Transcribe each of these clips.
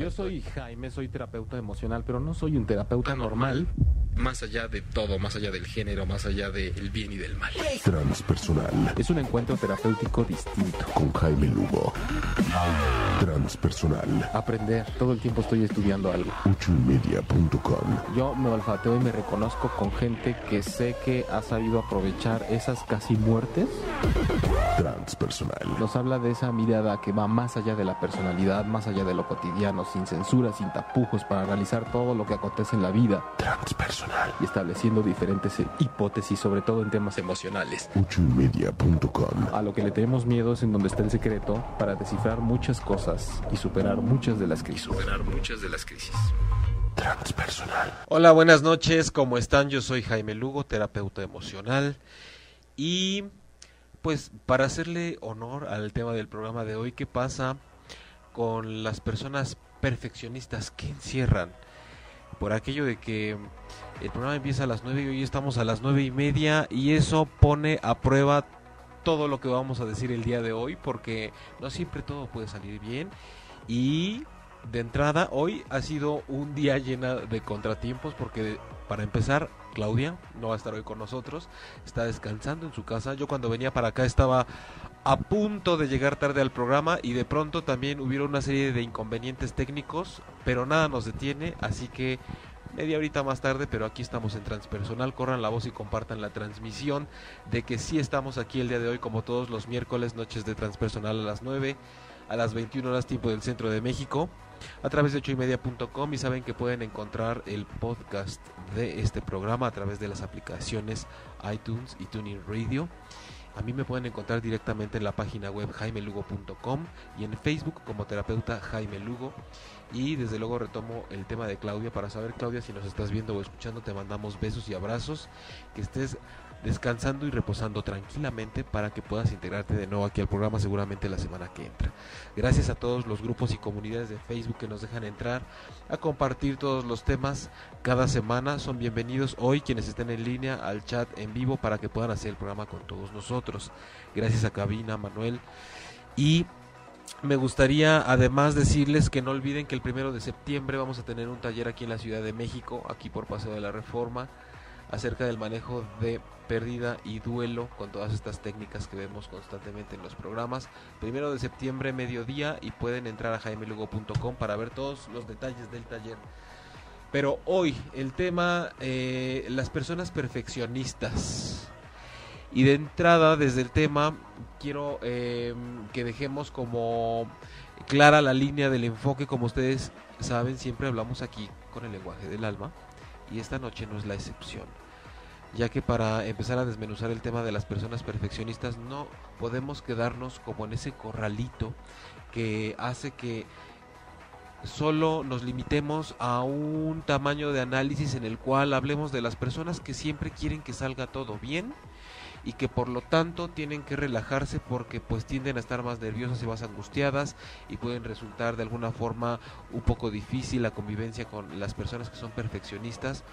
Yo soy Jaime, soy terapeuta emocional, pero no soy un terapeuta normal. Más allá de todo, más allá del género, más allá del bien y del mal. Transpersonal Es un encuentro terapéutico distinto. con Jaime Lugo. Transpersonal. Aprender. Todo el tiempo estoy estudiando algo. Ochoymedia.com. Yo me olfateo y me reconozco con gente que sé que ha sabido aprovechar esas casi muertes. Transpersonal. Nos habla de esa mirada que va más allá de la personalidad, más allá de lo cotidiano, sin censura, sin tapujos, para analizar todo lo que acontece en la vida Transpersonal. y estableciendo diferentes hipótesis, sobre todo en temas emocionales. Ochoymedia.com. A lo que le tenemos miedo es en donde está el secreto para descifrar muchas cosas y superar muchas de las crisis. Superar muchas de las crisis. Transpersonal. Hola, buenas noches, ¿cómo están? Yo soy Jaime Lugo, terapeuta emocional. Y pues para hacerle honor al tema del programa de hoy, ¿qué pasa con las personas perfeccionistas que encierran? Por aquello de que el programa empieza a las 9 y hoy estamos a las nueve y media y eso pone a prueba todo lo que vamos a decir el día de hoy porque no siempre todo puede salir bien y de entrada hoy ha sido un día llena de contratiempos porque para empezar Claudia no va a estar hoy con nosotros, está descansando en su casa. Yo cuando venía para acá estaba a punto de llegar tarde al programa y de pronto también hubieron una serie de inconvenientes técnicos, pero nada nos detiene, así que media horita más tarde, pero aquí estamos en Transpersonal, corran la voz y compartan la transmisión de que sí estamos aquí el día de hoy como todos los miércoles, noches de Transpersonal a las 9, a las 21 horas tiempo del centro de México a través de ochoymedia.com y saben que pueden encontrar el podcast de este programa a través de las aplicaciones iTunes y Tuning Radio. A mí me pueden encontrar directamente en la página web jaimelugo.com y en Facebook como terapeuta Jaime Lugo. Y desde luego retomo el tema de Claudia para saber, Claudia, si nos estás viendo o escuchando, te mandamos besos y abrazos. Que estés descansando y reposando tranquilamente para que puedas integrarte de nuevo aquí al programa seguramente la semana que entra. Gracias a todos los grupos y comunidades de Facebook que nos dejan entrar a compartir todos los temas cada semana. Son bienvenidos hoy quienes estén en línea al chat en vivo para que puedan hacer el programa con todos nosotros. Gracias a Cabina, Manuel. Y me gustaría además decirles que no olviden que el primero de septiembre vamos a tener un taller aquí en la Ciudad de México, aquí por Paseo de la Reforma acerca del manejo de pérdida y duelo con todas estas técnicas que vemos constantemente en los programas. Primero de septiembre, mediodía, y pueden entrar a jaimelugo.com para ver todos los detalles del taller. Pero hoy el tema, eh, las personas perfeccionistas. Y de entrada, desde el tema, quiero eh, que dejemos como clara la línea del enfoque. Como ustedes saben, siempre hablamos aquí con el lenguaje del alma. Y esta noche no es la excepción ya que para empezar a desmenuzar el tema de las personas perfeccionistas no podemos quedarnos como en ese corralito que hace que solo nos limitemos a un tamaño de análisis en el cual hablemos de las personas que siempre quieren que salga todo bien y que por lo tanto tienen que relajarse porque pues tienden a estar más nerviosas y más angustiadas y pueden resultar de alguna forma un poco difícil la convivencia con las personas que son perfeccionistas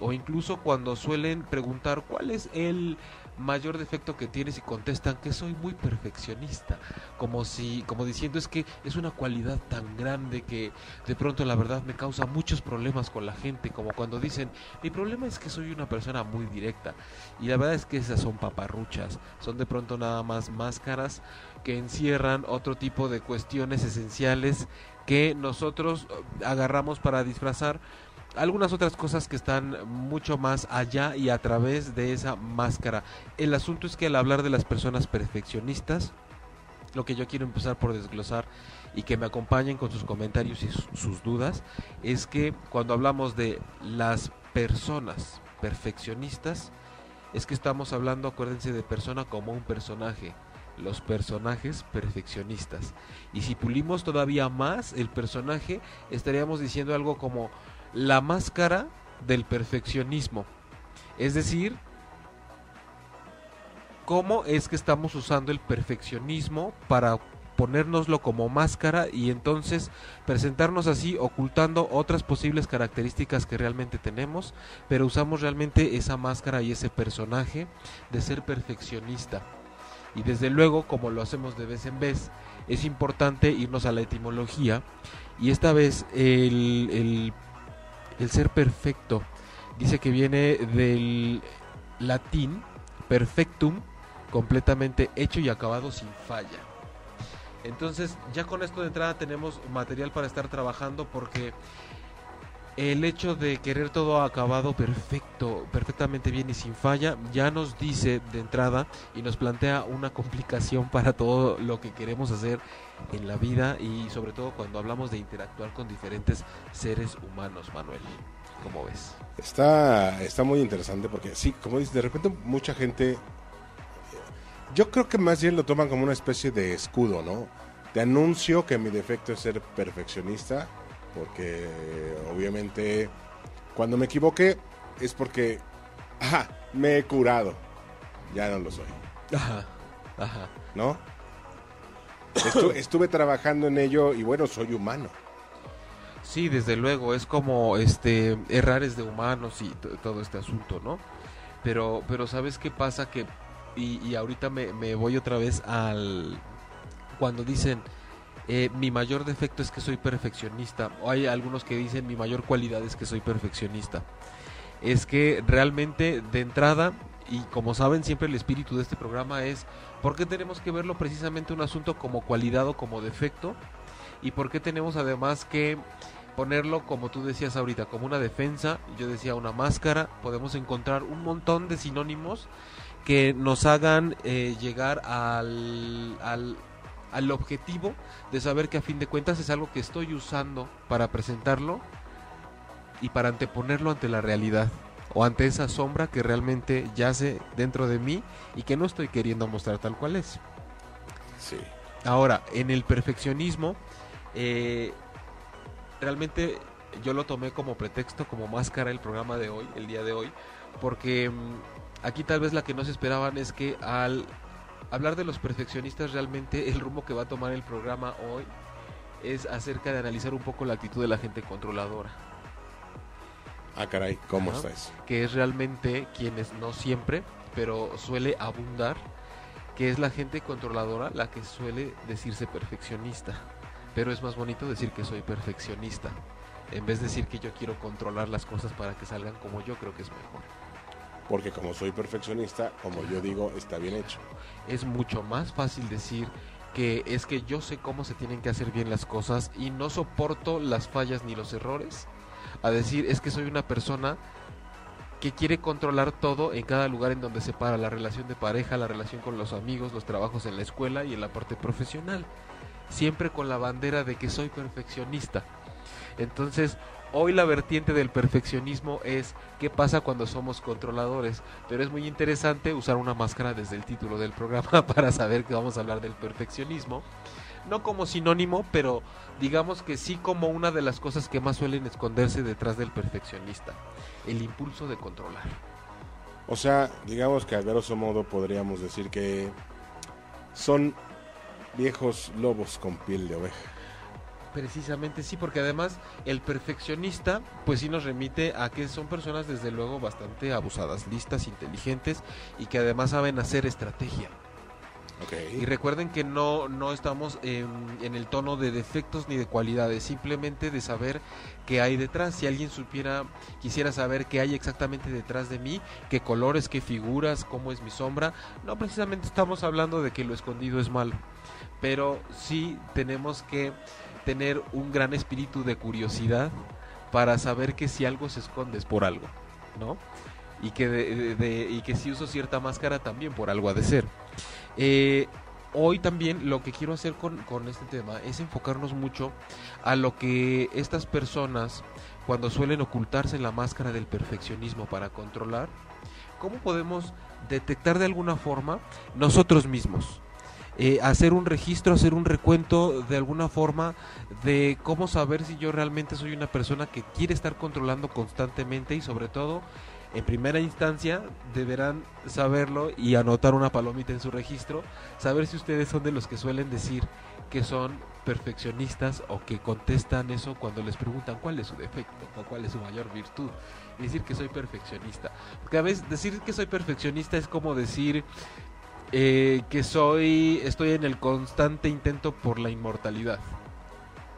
o incluso cuando suelen preguntar cuál es el mayor defecto que tienes y contestan que soy muy perfeccionista, como si como diciendo es que es una cualidad tan grande que de pronto la verdad me causa muchos problemas con la gente, como cuando dicen, "Mi problema es que soy una persona muy directa." Y la verdad es que esas son paparruchas, son de pronto nada más máscaras que encierran otro tipo de cuestiones esenciales que nosotros eh, agarramos para disfrazar algunas otras cosas que están mucho más allá y a través de esa máscara. El asunto es que al hablar de las personas perfeccionistas, lo que yo quiero empezar por desglosar y que me acompañen con sus comentarios y sus, dudas es que cuando hablamos de las personas perfeccionistas, es que estamos hablando, acuérdense, de persona como un personaje los personajes perfeccionistas. Y si pulimos todavía más el personaje, estaríamos diciendo algo como la máscara del perfeccionismo. Es decir, cómo es que estamos usando el perfeccionismo para ponérnoslo como máscara y entonces presentarnos así ocultando otras posibles características que realmente tenemos, pero usamos realmente esa máscara y ese personaje de ser perfeccionista. Y desde luego, como lo hacemos de vez en vez, es importante irnos a la etimología y esta vez el, el, el ser perfecto dice que viene del latín perfectum, completamente hecho y acabado sin falla. Entonces, ya con esto de entrada tenemos material para estar trabajando porque el hecho de querer todo acabado perfecto, perfectamente bien y sin falla, ya nos dice de entrada y nos plantea una complicación para todo lo que queremos hacer en la vida y sobre todo cuando hablamos de interactuar con diferentes seres humanos, Manuel. ¿Cómo ves? Está, está muy interesante porque sí, como dices, de repente mucha gente, yo creo que más bien lo toman como una especie de escudo, ¿no? Te anuncio que mi defecto es ser perfeccionista, porque obviamente cuando me equivoqué es porque, ajá, me he curado, ya no lo soy. Ajá, ajá. ¿No? Estu- estuve trabajando en ello y bueno, soy humano. Sí, desde luego, es como este errares de humanos y todo este asunto, ¿no? Pero, pero ¿sabes qué pasa? Que, y, y ahorita me, me voy otra vez al... Cuando dicen, eh, mi mayor defecto es que soy perfeccionista, o hay algunos que dicen, mi mayor cualidad es que soy perfeccionista. Es que realmente, de entrada, y como saben, siempre el espíritu de este programa es, ¿por qué tenemos que verlo precisamente un asunto como cualidad o como defecto? ¿Y por qué tenemos además que ponerlo, como tú decías ahorita, como una defensa, yo decía una máscara, podemos encontrar un montón de sinónimos que nos hagan eh, llegar al, al, al objetivo de saber que a fin de cuentas es algo que estoy usando para presentarlo y para anteponerlo ante la realidad o ante esa sombra que realmente yace dentro de mí y que no estoy queriendo mostrar tal cual es. Sí. Ahora, en el perfeccionismo, eh, realmente yo lo tomé como pretexto, como máscara el programa de hoy, el día de hoy, porque mm, aquí tal vez la que no se esperaban es que al hablar de los perfeccionistas realmente el rumbo que va a tomar el programa hoy es acerca de analizar un poco la actitud de la gente controladora, Ah, caray, ¿cómo Ajá. está eso? que es realmente quienes no siempre, pero suele abundar, que es la gente controladora la que suele decirse perfeccionista. Pero es más bonito decir que soy perfeccionista. En vez de decir que yo quiero controlar las cosas para que salgan como yo creo que es mejor. Porque como soy perfeccionista, como yo digo, está bien hecho. Es mucho más fácil decir que es que yo sé cómo se tienen que hacer bien las cosas y no soporto las fallas ni los errores. A decir es que soy una persona que quiere controlar todo en cada lugar en donde se para la relación de pareja, la relación con los amigos, los trabajos en la escuela y en la parte profesional. Siempre con la bandera de que soy perfeccionista. Entonces, hoy la vertiente del perfeccionismo es qué pasa cuando somos controladores. Pero es muy interesante usar una máscara desde el título del programa para saber que vamos a hablar del perfeccionismo. No como sinónimo, pero digamos que sí como una de las cosas que más suelen esconderse detrás del perfeccionista. El impulso de controlar. O sea, digamos que a grosso modo podríamos decir que son viejos lobos con piel de oveja. Precisamente sí, porque además el perfeccionista pues sí nos remite a que son personas desde luego bastante abusadas, listas, inteligentes y que además saben hacer estrategia. Y recuerden que no, no estamos en, en el tono de defectos ni de cualidades, simplemente de saber qué hay detrás. Si alguien supiera, quisiera saber qué hay exactamente detrás de mí, qué colores, qué figuras, cómo es mi sombra, no precisamente estamos hablando de que lo escondido es malo, pero sí tenemos que tener un gran espíritu de curiosidad para saber que si algo se esconde es por algo, ¿no? Y que, y que si uso cierta máscara también por algo ha de ser. Eh, hoy también lo que quiero hacer con, con este tema es enfocarnos mucho a lo que estas personas, cuando suelen ocultarse en la máscara del perfeccionismo para controlar, ¿cómo podemos detectar de alguna forma nosotros mismos? Eh, hacer un registro, hacer un recuento de alguna forma de cómo saber si yo realmente soy una persona que quiere estar controlando constantemente y sobre todo en primera instancia deberán saberlo y anotar una palomita en su registro, saber si ustedes son de los que suelen decir que son perfeccionistas o que contestan eso cuando les preguntan cuál es su defecto o cuál es su mayor virtud. Y decir que soy perfeccionista. Porque a veces decir que soy perfeccionista es como decir eh, que soy, estoy en el constante intento por la inmortalidad.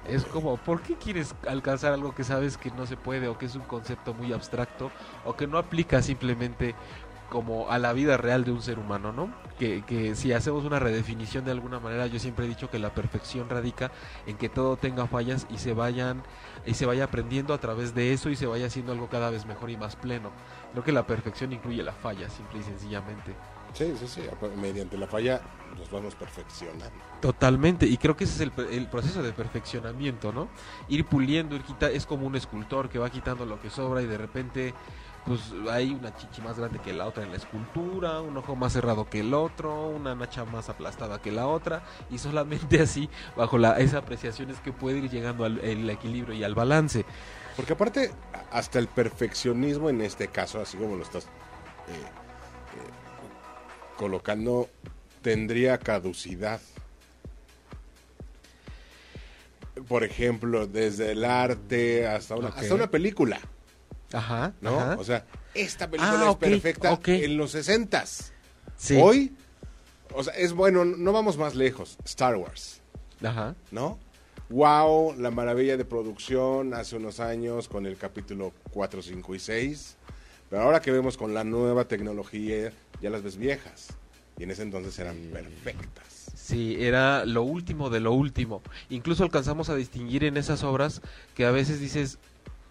Es como, ¿por qué quieres alcanzar algo que sabes que no se puede o que es un concepto muy abstracto o que no aplica simplemente como a la vida real de un ser humano, ¿no? Que, que si hacemos una redefinición de alguna manera, yo siempre he dicho que la perfección radica en que todo tenga fallas y se vayan y se vaya aprendiendo a través de eso y se vaya haciendo algo cada vez mejor y más pleno. Creo que la perfección incluye la falla, simple y sencillamente. Sí, sí, sí. Mediante la falla nos vamos perfeccionando. Totalmente, y creo que ese es el, el, proceso de perfeccionamiento, ¿no? Ir puliendo, ir quita, es como un escultor que va quitando lo que sobra y de repente pues hay una chichi más grande que la otra en la escultura, un ojo más cerrado que el otro, una nacha más aplastada que la otra, y solamente así, bajo la, esa apreciación es que puede ir llegando al el equilibrio y al balance. Porque aparte, hasta el perfeccionismo en este caso, así como lo estás eh, eh, colocando, tendría caducidad. Por ejemplo, desde el arte hasta una, hasta una película, Ajá, ¿no? ajá. O sea, esta película Ah, es ok, perfecta ok. en los sesentas. Sí. Hoy, o sea, es bueno, no vamos más lejos. Star Wars, Ajá. ¿no? Wow, la maravilla de producción hace unos años con el capítulo 4, 5 y 6. Pero ahora que vemos con la nueva tecnología, ya las ves viejas. Y en ese entonces eran perfectas. Sí, era lo último de lo último. Incluso alcanzamos a distinguir en esas obras que a veces dices,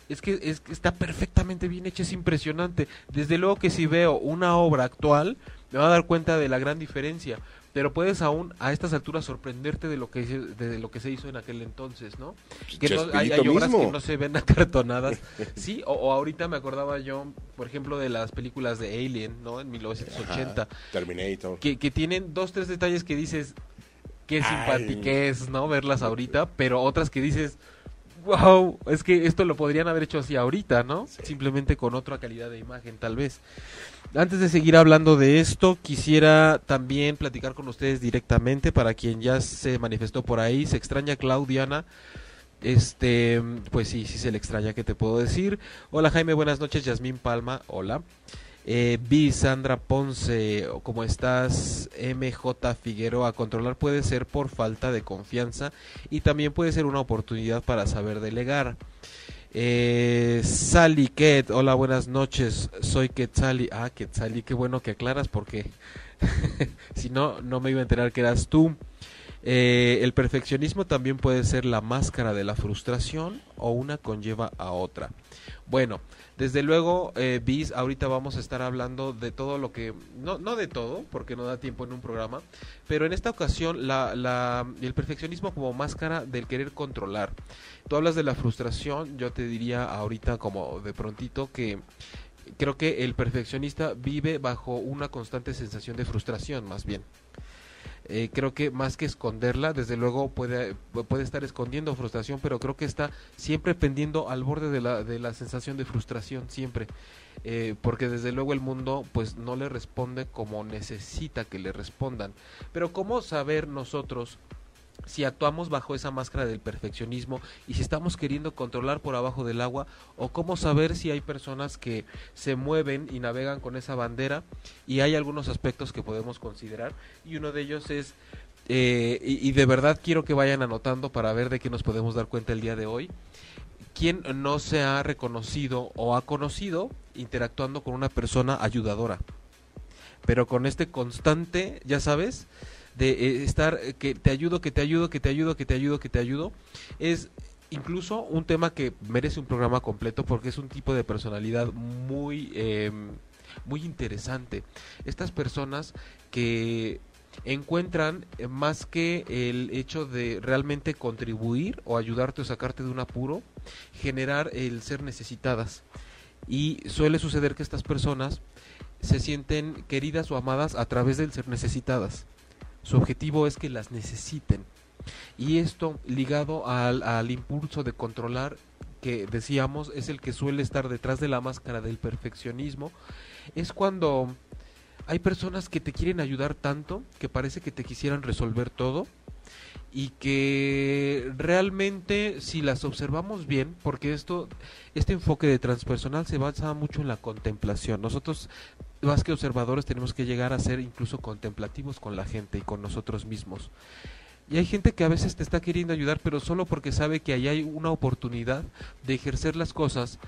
es que, es que está perfectamente bien hecha, es impresionante. Desde luego que si veo una obra actual, me va a dar cuenta de la gran diferencia. Pero puedes aún a estas alturas sorprenderte de lo que se- de lo que se hizo en aquel entonces, ¿no? Que no- hay, hay obras mismo. que no se ven acartonadas. Sí, o, o ahorita me acordaba yo, por ejemplo, de las películas de Alien, ¿no? En 1980 Ajá, Terminator. que, que tienen dos, tres detalles que dices qué Ay. simpatiquez, ¿no? Verlas ahorita, pero otras que dices, wow, es que esto lo podrían haber hecho así ahorita, ¿no? Sí. Simplemente con otra calidad de imagen, tal vez. Antes de seguir hablando de esto, quisiera también platicar con ustedes directamente para quien ya se manifestó por ahí. Se extraña Claudiana. Este, pues sí, sí se le extraña, ¿qué te puedo decir? Hola Jaime, buenas noches. Yasmín Palma, hola. Eh, Vi Sandra Ponce, ¿cómo estás? MJ Figueroa, controlar puede ser por falta de confianza y también puede ser una oportunidad para saber delegar. Eh, Sally Ket, hola, buenas noches. Soy Quetzali. Ah, Quetzali, qué bueno que aclaras porque si no, no me iba a enterar que eras tú. Eh, el perfeccionismo también puede ser la máscara de la frustración o una conlleva a otra. Bueno, desde luego, eh, Bis, ahorita vamos a estar hablando de todo lo que, no, no de todo, porque no da tiempo en un programa, pero en esta ocasión la, la, el perfeccionismo como máscara del querer controlar. Tú hablas de la frustración, yo te diría ahorita como de prontito que creo que el perfeccionista vive bajo una constante sensación de frustración, más bien. Eh, creo que más que esconderla, desde luego puede, puede estar escondiendo frustración, pero creo que está siempre pendiendo al borde de la, de la sensación de frustración, siempre. Eh, porque desde luego el mundo pues no le responde como necesita que le respondan. Pero ¿cómo saber nosotros si actuamos bajo esa máscara del perfeccionismo y si estamos queriendo controlar por abajo del agua o cómo saber si hay personas que se mueven y navegan con esa bandera y hay algunos aspectos que podemos considerar y uno de ellos es eh, y, y de verdad quiero que vayan anotando para ver de qué nos podemos dar cuenta el día de hoy quién no se ha reconocido o ha conocido interactuando con una persona ayudadora pero con este constante ya sabes de eh, estar eh, que te ayudo, que te ayudo, que te ayudo, que te ayudo, que te ayudo, es incluso un tema que merece un programa completo porque es un tipo de personalidad muy eh, muy interesante. Estas personas que encuentran eh, más que el hecho de realmente contribuir o ayudarte o sacarte de un apuro, generar el ser necesitadas. Y suele suceder que estas personas se sienten queridas o amadas a través del ser necesitadas. Su objetivo es que las necesiten. Y esto ligado al, impulso de controlar que decíamos es el que suele estar detrás de la máscara del perfeccionismo, es cuando hay personas que te quieren ayudar tanto que parece que te quisieran resolver todo y que realmente si las observamos bien, porque esto este enfoque de transpersonal se basa mucho en la contemplación. Nosotros más que observadores tenemos que llegar a ser incluso contemplativos con la gente y con nosotros mismos. Y hay gente que a veces te está queriendo ayudar, pero solo porque sabe que ahí hay una oportunidad de ejercer las cosas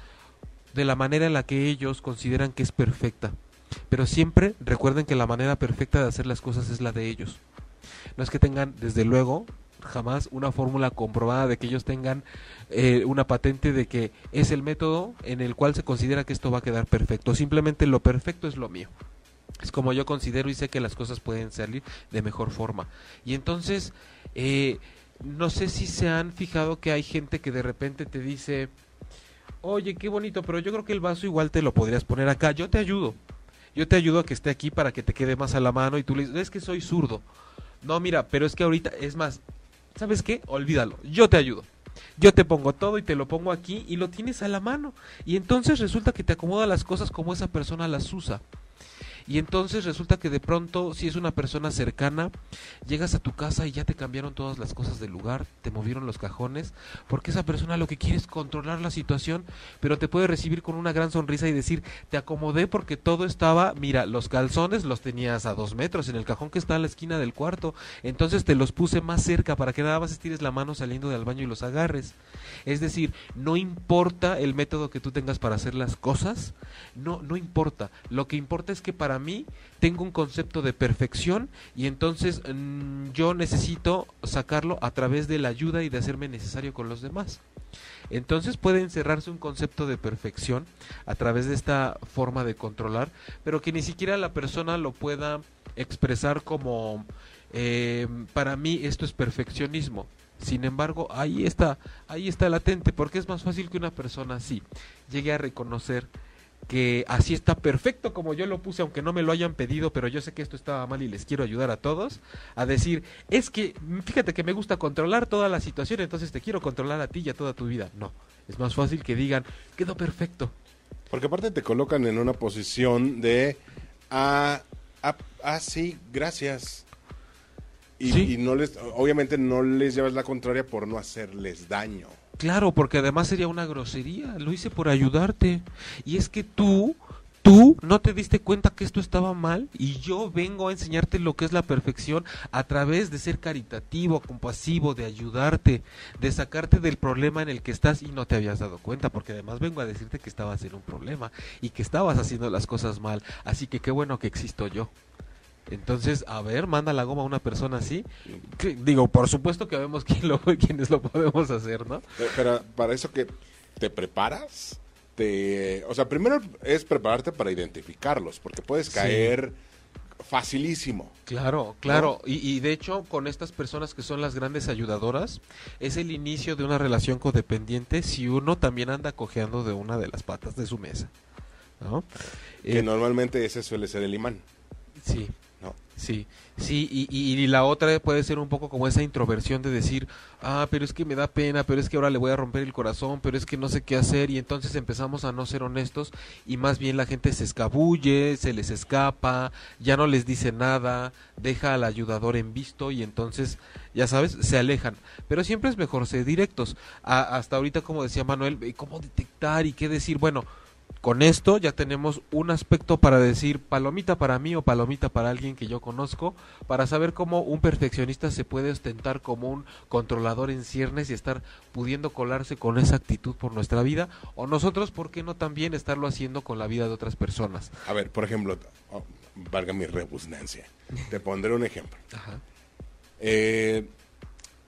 de la manera en la que ellos consideran que es perfecta. Pero siempre recuerden que la manera perfecta de hacer las cosas es la de ellos. No es que tengan, desde luego, jamás una fórmula comprobada de que ellos tengan eh, una patente de que es el método en el cual se considera que esto va a quedar perfecto. Simplemente lo perfecto es lo mío. Es como yo considero y sé que las cosas pueden salir de mejor forma. Y entonces, eh, no sé si se han fijado que hay gente que de repente te dice, oye, qué bonito, pero yo creo que el vaso igual te lo podrías poner acá, yo te ayudo. Yo te ayudo a que esté aquí para que te quede más a la mano y tú le dices, es que soy zurdo. No, mira, pero es que ahorita, es más, ¿sabes qué? Olvídalo, yo te ayudo. Yo te pongo todo y te lo pongo aquí y lo tienes a la mano. Y entonces resulta que te acomoda las cosas como esa persona las usa. Y entonces resulta que de pronto, si es una persona cercana, llegas a tu casa y ya te cambiaron todas las cosas del lugar, te movieron los cajones, porque esa persona lo que quiere es controlar la situación, pero te puede recibir con una gran sonrisa y decir, te acomodé porque todo estaba, mira, los calzones los tenías a dos metros en el cajón que está a la esquina del cuarto, entonces te los puse más cerca para que nada más estires la mano saliendo del baño y los agarres. Es decir, no importa el método que tú tengas para hacer las cosas, no, no importa. Lo que importa es que para mí tengo un concepto de perfección y entonces mm, yo necesito sacarlo a través de la ayuda y de hacerme necesario con los demás. Entonces puede encerrarse un concepto de perfección a través de esta forma de controlar, pero que ni siquiera la persona lo pueda expresar como eh, para mí esto es perfeccionismo. Sin embargo, ahí está, ahí está latente, porque es más fácil que una persona así llegue a reconocer que así está perfecto como yo lo puse, aunque no me lo hayan pedido, pero yo sé que esto estaba mal y les quiero ayudar a todos, a decir, es que fíjate que me gusta controlar toda la situación, entonces te quiero controlar a ti y a toda tu vida. No, es más fácil que digan, quedó perfecto. Porque aparte te colocan en una posición de, ah, ah, ah sí, gracias. Y, y no les, obviamente no les llevas la contraria por no hacerles daño. Claro, porque además sería una grosería. Lo hice por ayudarte. Y es que tú, tú no te diste cuenta que esto estaba mal y yo vengo a enseñarte lo que es la perfección a través de ser caritativo, compasivo, de ayudarte, de sacarte del problema en el que estás y no te habías dado cuenta, porque además vengo a decirte que estabas en un problema y que estabas haciendo las cosas mal. Así que qué bueno que existo yo. Entonces, a ver, manda la goma a una persona así. digo, por supuesto que vemos quién lo, quiénes lo podemos hacer, ¿no? Pero para eso que te preparas, te, o sea, primero es prepararte para identificarlos, porque puedes caer facilísimo. Claro, claro. Y, y, de hecho, con estas personas que son las grandes ayudadoras, es el inicio de una relación codependiente si uno también anda cojeando de una de las patas de su mesa. ¿no? Que eh, normalmente ese suele ser el imán. Sí, Sí, sí, y, y, la otra puede ser un poco como esa introversión de decir, ah, pero es que me da pena, pero es que ahora le voy a romper el corazón, pero es que no sé qué hacer, y entonces empezamos a no ser honestos, y más bien la gente se escabulle, se les escapa, ya no les dice nada, deja al ayudador en visto, y entonces, ya sabes, se alejan. Pero siempre es mejor ser directos. hasta ahorita, como decía Manuel, ¿cómo detectar y qué decir? Bueno, con esto ya tenemos un aspecto para decir palomita para mí o palomita para alguien que yo conozco, para saber cómo un perfeccionista se puede ostentar como un controlador en ciernes y estar pudiendo colarse con esa actitud por nuestra vida, o nosotros, ¿por qué no también estarlo haciendo con la vida de otras personas? A ver, por ejemplo, oh, valga mi rebusnancia, te pondré un ejemplo. Eh,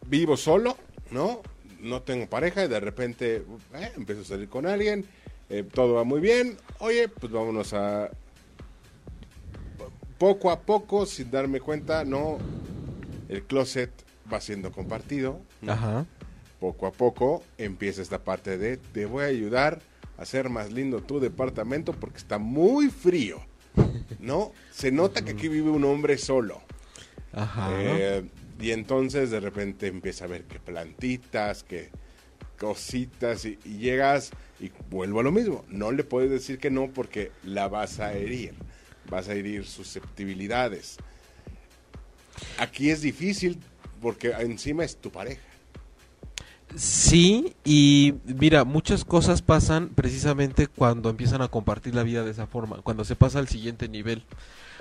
vivo solo, ¿no? No tengo pareja y de repente eh, empiezo a salir con alguien eh, todo va muy bien, oye, pues vámonos a... Poco a poco, sin darme cuenta, no, el closet va siendo compartido. Ajá. Poco a poco empieza esta parte de te voy a ayudar a hacer más lindo tu departamento porque está muy frío. ¿No? Se nota que aquí vive un hombre solo. Ajá. Eh, y entonces de repente empieza a ver que plantitas, que cositas y, llegas y vuelvo a lo mismo. No le puedes decir que no porque la vas a herir, vas a herir susceptibilidades. Aquí es difícil porque encima es tu pareja. Sí, y mira, muchas cosas pasan precisamente cuando empiezan a compartir la vida de esa forma, cuando se pasa al siguiente nivel.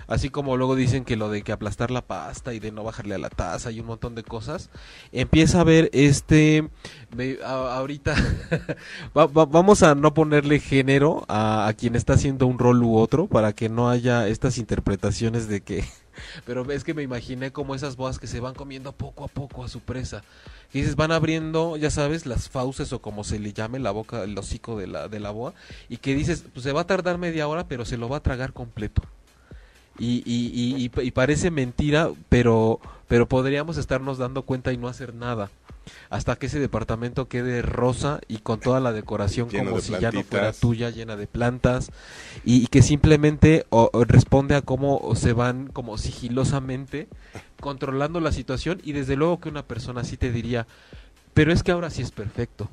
Así como luego dicen que lo de que aplastar la pasta y de no bajarle a la taza y un montón de cosas, empieza a haber este, me- ahorita va- vamos a no ponerle género a, a quien está haciendo un rol u otro para que no haya estas interpretaciones de que pero es que me imaginé como esas boas que se van comiendo poco a poco a su presa. Y dices, van abriendo, ya sabes, las fauces o como se le llame la boca, el hocico de la, de la boa. Y que dices, pues se va a tardar media hora, pero se lo va a tragar completo. Y, y, y, y- y parece mentira, pero, pero podríamos estarnos dando cuenta y no hacer nada. Hasta que ese departamento quede rosa y con toda la decoración como de si ya no fuera tuya, llena de plantas. Y, y que simplemente o- o responde a cómo se van como sigilosamente controlando la situación. Y desde luego que una persona así te diría, pero es que ahora sí es perfecto.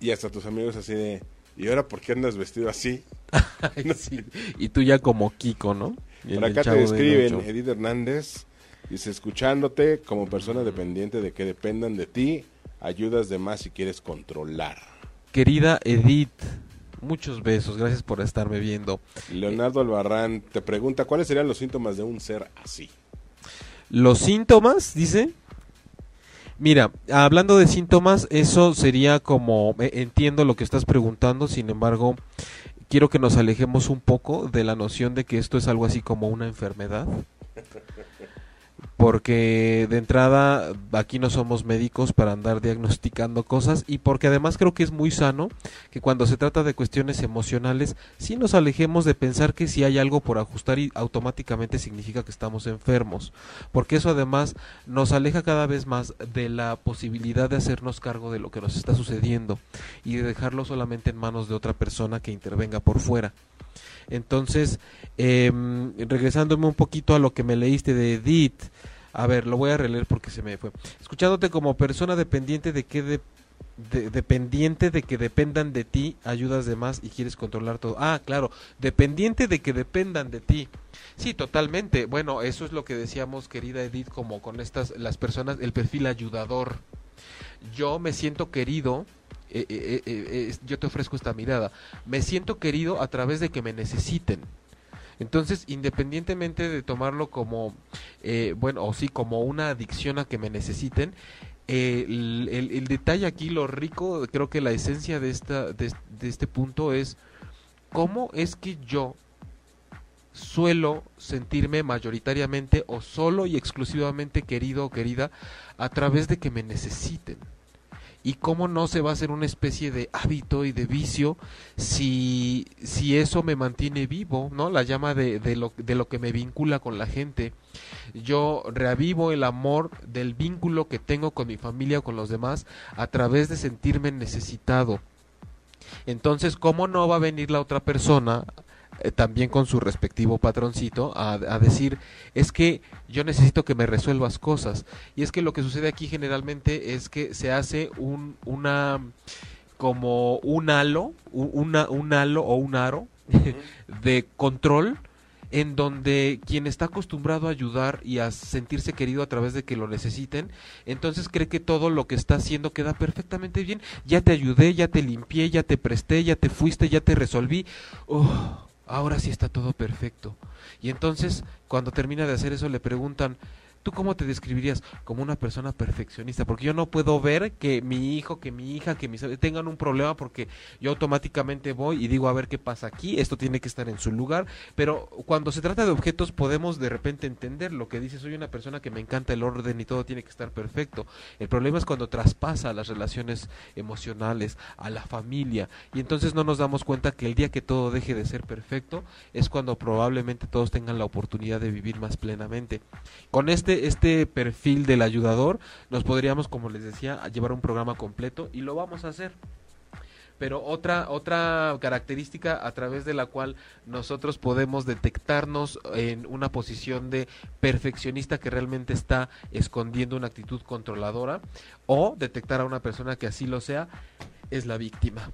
Y hasta tus amigos así de, ¿y ahora por qué andas vestido así? Ay, sí. Y tú ya como Kiko, ¿no? Por acá te del escriben, Ocho. Edith Hernández, dice, escuchándote como persona dependiente de que dependan de ti, ayudas de más si quieres controlar. Querida Edith, muchos besos, gracias por estarme viendo. Leonardo Albarrán te pregunta, ¿cuáles serían los síntomas de un ser así? Los síntomas, dice. Mira, hablando de síntomas, eso sería como, eh, entiendo lo que estás preguntando, sin embargo, quiero que nos alejemos un poco de la noción de que esto es algo así como una enfermedad. Porque de entrada aquí no somos médicos para andar diagnosticando cosas y porque además creo que es muy sano que cuando se trata de cuestiones emocionales sí nos alejemos de pensar que si hay algo por ajustar y automáticamente significa que estamos enfermos porque eso además nos aleja cada vez más de la posibilidad de hacernos cargo de lo que nos está sucediendo y de dejarlo solamente en manos de otra persona que intervenga por fuera. Entonces, em, regresándome un poquito a lo que me leíste de Edith, a ver, lo voy a releer porque se me fue. Escuchándote como persona dependiente de que de, de- dependiente de que dependan de ti, ayudas de más y quieres controlar todo. Ah, claro, dependiente de que dependan de ti. Sí, totalmente. Bueno, eso es lo que decíamos, querida Edith, como con estas las personas, el perfil ayudador. Yo me siento querido. Eh, eh, eh, eh, yo te ofrezco esta mirada. Me siento querido a través de que me necesiten. Entonces, independientemente de tomarlo como, bueno, o sí, como una adicción a que me necesiten, el, detalle aquí, lo rico, creo que la esencia de, esta, de este punto es cómo es que yo suelo sentirme mayoritariamente o solo y exclusivamente querido o querida a través de que me necesiten. Y cómo no se va a hacer una especie de hábito y de vicio si, si eso me mantiene vivo, ¿no? La llama de, de, lo, de lo que me vincula con la gente. Yo reavivo el amor del vínculo que tengo con mi familia o con los demás a través de sentirme necesitado. Entonces, ¿cómo no va a venir la otra persona eh, también con su respectivo patroncito a, a decir es que yo necesito que me resuelvas cosas y es que lo que sucede aquí generalmente es que se hace un una como un halo un, una, un halo o un aro de control en donde quien está acostumbrado a ayudar y a sentirse querido a través de que lo necesiten, entonces cree que todo lo que está haciendo queda perfectamente bien. Ya te ayudé, ya te limpié, ya te presté, ya te fuiste, ya te resolví. Oh, ahora sí está todo perfecto. Y entonces, cuando termina de hacer eso, le preguntan, ¿tú cómo te describirías? Como una persona perfeccionista, porque yo no puedo ver que mi hijo, que mi hija, que mis tengan un problema porque yo automáticamente voy y digo a ver qué pasa aquí, esto tiene que estar en su lugar, pero cuando se trata de objetos podemos de repente entender lo que dice, soy una persona que me encanta el orden y todo tiene que estar perfecto. El problema es cuando traspasa las relaciones emocionales, a la familia, y entonces no nos damos cuenta que el día que todo deje de ser perfecto es cuando probablemente todos tengan la oportunidad de vivir más plenamente. Con este, este perfil del ayudador nos podríamos, como les decía, llevar un programa completo y lo vamos a hacer. Pero otra, otra característica a través de la cual nosotros podemos detectarnos en una posición de perfeccionista que realmente está escondiendo una actitud controladora o detectar a una persona que así lo sea es la víctima.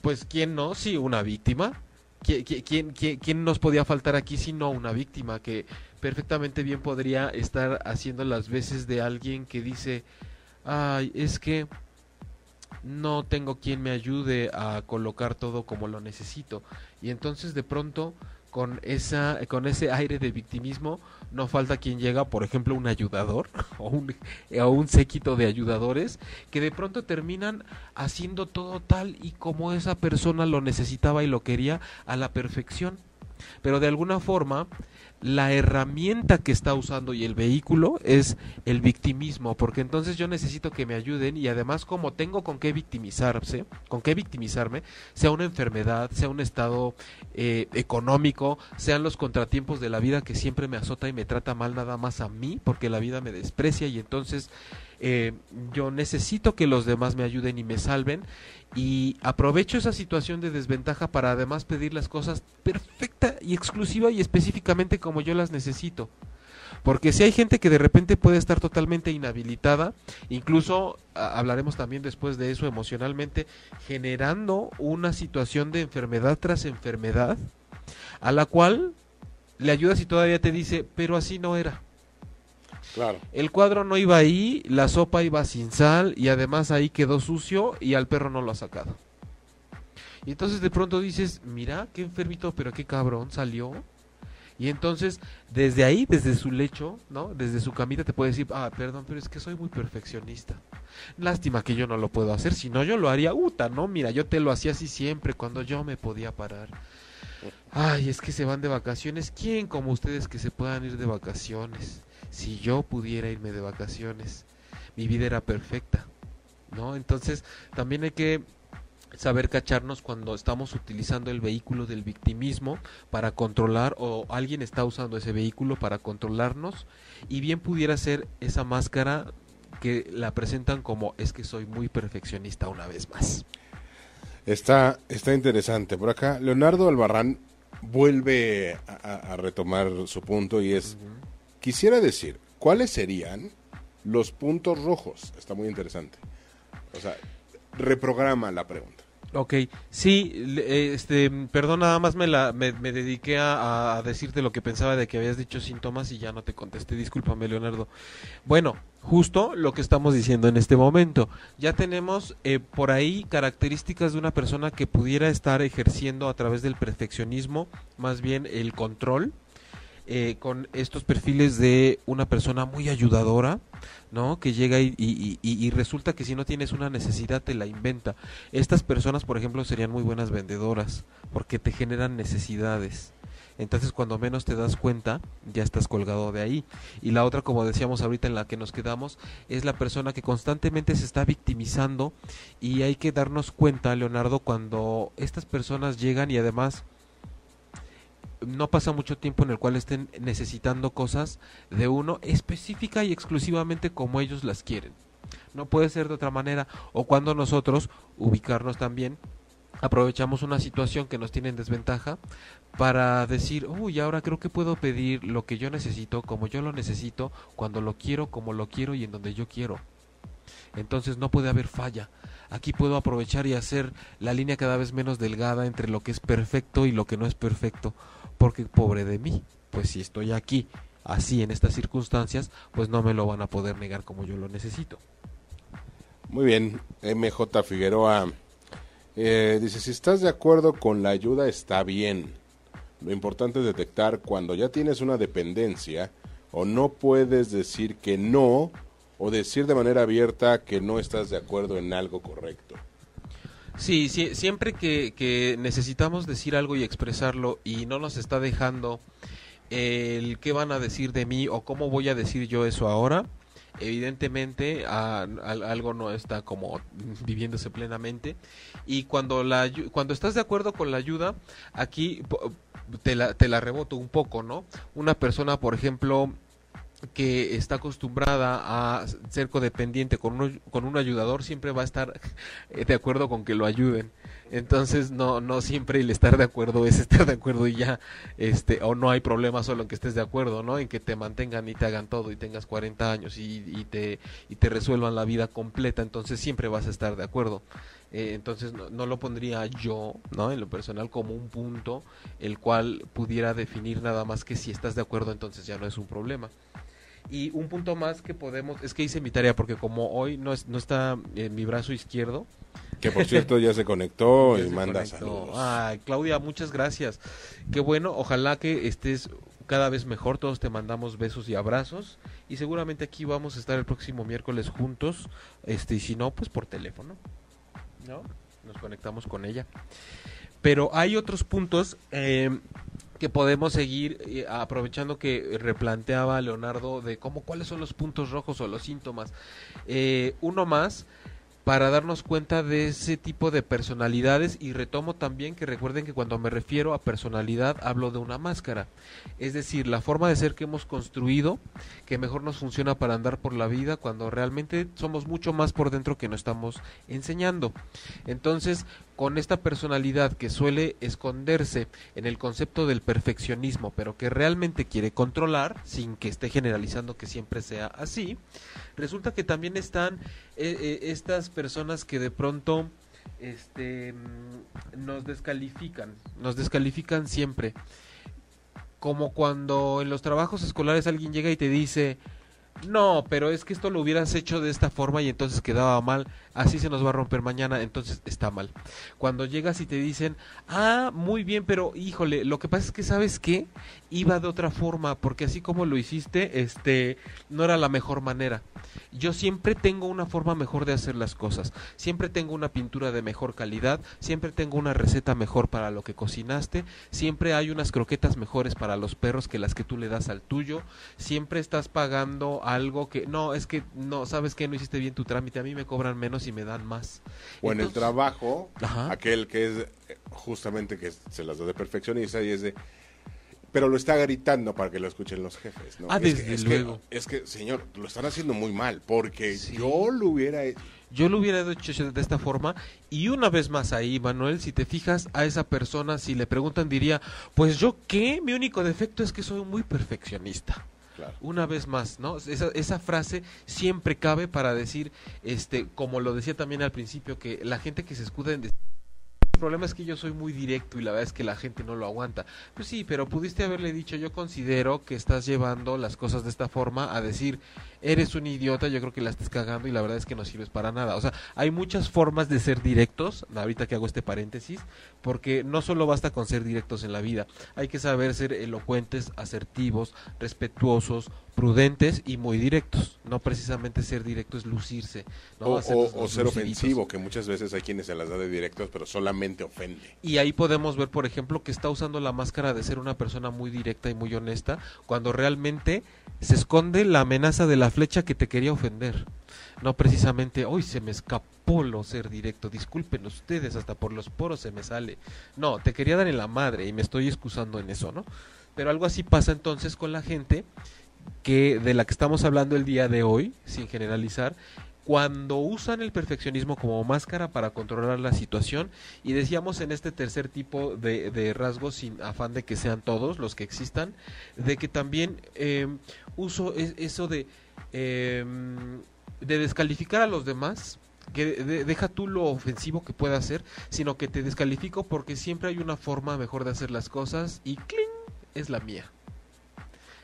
Pues quién no, sí, una víctima. ¿Quién, nos podía faltar aquí si no una víctima que perfectamente bien podría estar haciendo las veces de alguien que dice, ay, es que no tengo quien me ayude a colocar todo como lo necesito. Y entonces de pronto con esa con ese aire de victimismo no falta quien llega, por ejemplo, un ayudador o un, o un séquito de ayudadores que de pronto terminan haciendo todo tal y como esa persona lo necesitaba y lo quería a la perfección. Pero de alguna forma la herramienta que está usando y el vehículo es el victimismo, porque entonces yo necesito que me ayuden y además como tengo con qué victimizarse, con qué victimizarme, sea una enfermedad, sea un estado eh, económico, sean los contratiempos de la vida que siempre me azota y me trata mal nada más a mí, porque la vida me desprecia y entonces eh, yo necesito que los demás me ayuden y me salven y aprovecho esa situación de desventaja para además pedir las cosas perfecta y exclusiva y específicamente como yo las necesito. Porque si hay gente que de repente puede estar totalmente inhabilitada, incluso hablaremos también después de eso emocionalmente, generando una situación de enfermedad tras enfermedad, a la cual le ayudas y todavía te dice, pero así no era. El cuadro no iba ahí, la sopa iba sin sal y además ahí quedó sucio y al perro no lo ha sacado. Y entonces de pronto dices, mira, qué enfermito, pero qué cabrón salió. Y entonces, desde ahí, desde su lecho, ¿no? Desde su camita te puede decir, ah, perdón, pero es que soy muy perfeccionista. Lástima que yo no lo puedo hacer, si no yo lo haría, uta, ¿no? Mira, yo te lo hacía así siempre, cuando yo me podía parar. Ay, es que se van de vacaciones. ¿Quién como ustedes que se puedan ir de vacaciones? Si yo pudiera irme de vacaciones, mi vida era perfecta, ¿no? Entonces, también hay que saber cacharnos cuando estamos utilizando el vehículo del victimismo para controlar o alguien está usando ese vehículo para controlarnos y bien pudiera ser esa máscara que la presentan como es que soy muy perfeccionista una vez más. Está, está interesante. Por acá, Leonardo Albarrán vuelve a, retomar su punto y es, Quisiera decir, ¿cuáles serían los puntos rojos? Está muy interesante. O sea, reprograma la pregunta. Ok, sí, este, perdón, nada más me, la, me, dediqué a, decirte lo que pensaba de que habías dicho síntomas y ya no te contesté, discúlpame Leonardo. Bueno, justo lo que estamos diciendo en este momento, ya tenemos eh, por ahí características de una persona que pudiera estar ejerciendo a través del perfeccionismo, más bien el control, eh, con estos perfiles de una persona muy ayudadora, ¿no? Que llega y, y, resulta que si no tienes una necesidad te la inventa. Estas personas, por ejemplo, serían muy buenas vendedoras porque te generan necesidades. Entonces cuando menos te das cuenta, ya estás colgado de ahí. Y la otra, como decíamos ahorita en la que nos quedamos, es la persona que constantemente se está victimizando y hay que darnos cuenta, Leonardo, cuando estas personas llegan y además no pasa mucho tiempo en el cual estén necesitando cosas de uno específica y exclusivamente como ellos las quieren. No puede ser de otra manera. O cuando nosotros, ubicarnos también, aprovechamos una situación que nos tiene en desventaja para decir, uy, ahora creo que puedo pedir lo que yo necesito, como yo lo necesito, cuando lo quiero, como lo quiero y en donde yo quiero. Entonces no puede haber falla. Aquí puedo aprovechar y hacer la línea cada vez menos delgada entre lo que es perfecto y lo que no es perfecto porque pobre de mí, pues si estoy aquí así en estas circunstancias, pues no me lo van a poder negar como yo lo necesito. Muy bien, MJ Figueroa eh, dice, si estás de acuerdo con la ayuda está bien. Lo importante es detectar cuando ya tienes una dependencia o no puedes decir que no o decir de manera abierta que no estás de acuerdo en algo correcto. Sí, siempre que, necesitamos decir algo y expresarlo y no nos está dejando el qué van a decir de mí o cómo voy a decir yo eso ahora, evidentemente algo no está como viviéndose plenamente. Y cuando la cuando estás de acuerdo con la ayuda aquí te la, te la reboto un poco no una persona por ejemplo que está acostumbrada a ser codependiente con un, con un ayudador siempre va a estar eh, de acuerdo con que lo ayuden. Entonces no no siempre el estar de acuerdo es estar de acuerdo y ya este o no hay problema solo en que estés de acuerdo, ¿no? En que te mantengan y te hagan todo y tengas 40 años y, y te y te resuelvan la vida completa, entonces siempre vas a estar de acuerdo. Eh, entonces no, no, lo pondría yo, ¿no? En lo personal como un punto el cual pudiera definir nada más que si estás de acuerdo entonces ya no es un problema. Y un punto más que podemos, es que hice mi tarea porque como hoy no, es, no está en mi brazo izquierdo. Que por cierto ya se conectó ya y se manda conectó. saludos. Ay, Claudia, muchas gracias. Qué bueno, ojalá que estés cada vez mejor, todos te mandamos besos y abrazos y seguramente aquí vamos a estar el próximo miércoles juntos, este y si no, pues por teléfono. ¿No? Nos conectamos con ella. Pero hay otros puntos eh, que podemos seguir eh, aprovechando que replanteaba Leonardo de cómo cuáles son los puntos rojos o los síntomas. Eh, uno más para darnos cuenta de ese tipo de personalidades y retomo también que recuerden que cuando me refiero a personalidad hablo de una máscara, es decir, la forma de ser que hemos construido que mejor nos funciona para andar por la vida cuando realmente somos mucho más por dentro que nos estamos enseñando. Entonces, con esta personalidad que suele esconderse en el concepto del perfeccionismo, pero que realmente quiere controlar, sin que esté generalizando que siempre sea así, resulta que también están eh, eh, estas personas que de pronto este mm, nos descalifican, nos descalifican siempre. Como cuando en los trabajos escolares alguien llega y te dice, no, pero es que esto lo hubieras hecho de esta forma y entonces quedaba mal, así se nos va a romper mañana, entonces está mal. Cuando llegas y te dicen, ah, muy bien, pero híjole, lo que pasa es que sabes qué, iba de otra forma, porque así como lo hiciste, este, no era la mejor manera. Yo siempre tengo una forma mejor de hacer las cosas, siempre tengo una pintura de mejor calidad, siempre tengo una receta mejor para lo que cocinaste, siempre hay unas croquetas mejores para los perros que las que tú le das al tuyo, siempre estás pagando algo que no, es que no, sabes que no hiciste bien tu trámite, a mí me cobran menos y me dan más. O en el trabajo, Ajá. aquel que es eh, justamente que se las da de perfeccionista y es de... Pero lo está gritando para que lo escuchen los jefes, ¿no? Ah, Es que- desde es que- luego. es que, señor, lo están haciendo muy mal, porque Sí. yo lo hubiera hecho. Yo lo hubiera hecho de esta forma y una vez más ahí, Manuel, si te fijas a esa persona, si le preguntan diría, pues yo qué, mi único defecto es que soy muy perfeccionista. Una vez más, ¿no? Esa, esa frase siempre cabe para decir, este, como lo decía también al principio, que la gente que se escuda en el problema es que yo soy muy directo y la verdad es que la gente no lo aguanta. Pues sí, pero pudiste haberle dicho, yo considero que estás llevando las cosas de esta forma a decir, eres un idiota, yo creo que la estás cagando y la verdad es que no sirves para nada. O sea, hay muchas formas de ser directos, ahorita que hago este paréntesis, porque no solo basta con ser directos en la vida, hay que saber ser elocuentes, asertivos, respetuosos, prudentes y muy directos. No precisamente ser directo es lucirse. ¿no? O, o- ser ofensivo, que muchas veces hay quienes se las da de directos, pero solamente ofende. Y ahí podemos ver, por ejemplo, que está usando la máscara de ser una persona muy directa y muy honesta, cuando realmente se esconde la amenaza de la flecha que te quería ofender. No precisamente, hoy se me escapó lo ser directo, disculpen ustedes, hasta por los poros se me sale. No, te quería dar en la madre y me estoy excusando en eso, ¿no? Pero algo así pasa entonces con la gente que de la que estamos hablando el día de hoy, sin generalizar, cuando usan el perfeccionismo como máscara para controlar la situación y decíamos en este tercer tipo de, rasgos sin afán de que sean todos los que existan de que también eh, uso es- eso de eh, de descalificar a los demás que de- deja tú lo ofensivo que pueda ser sino que te descalifico porque siempre hay una forma mejor de hacer las cosas y ¡cling! es la mía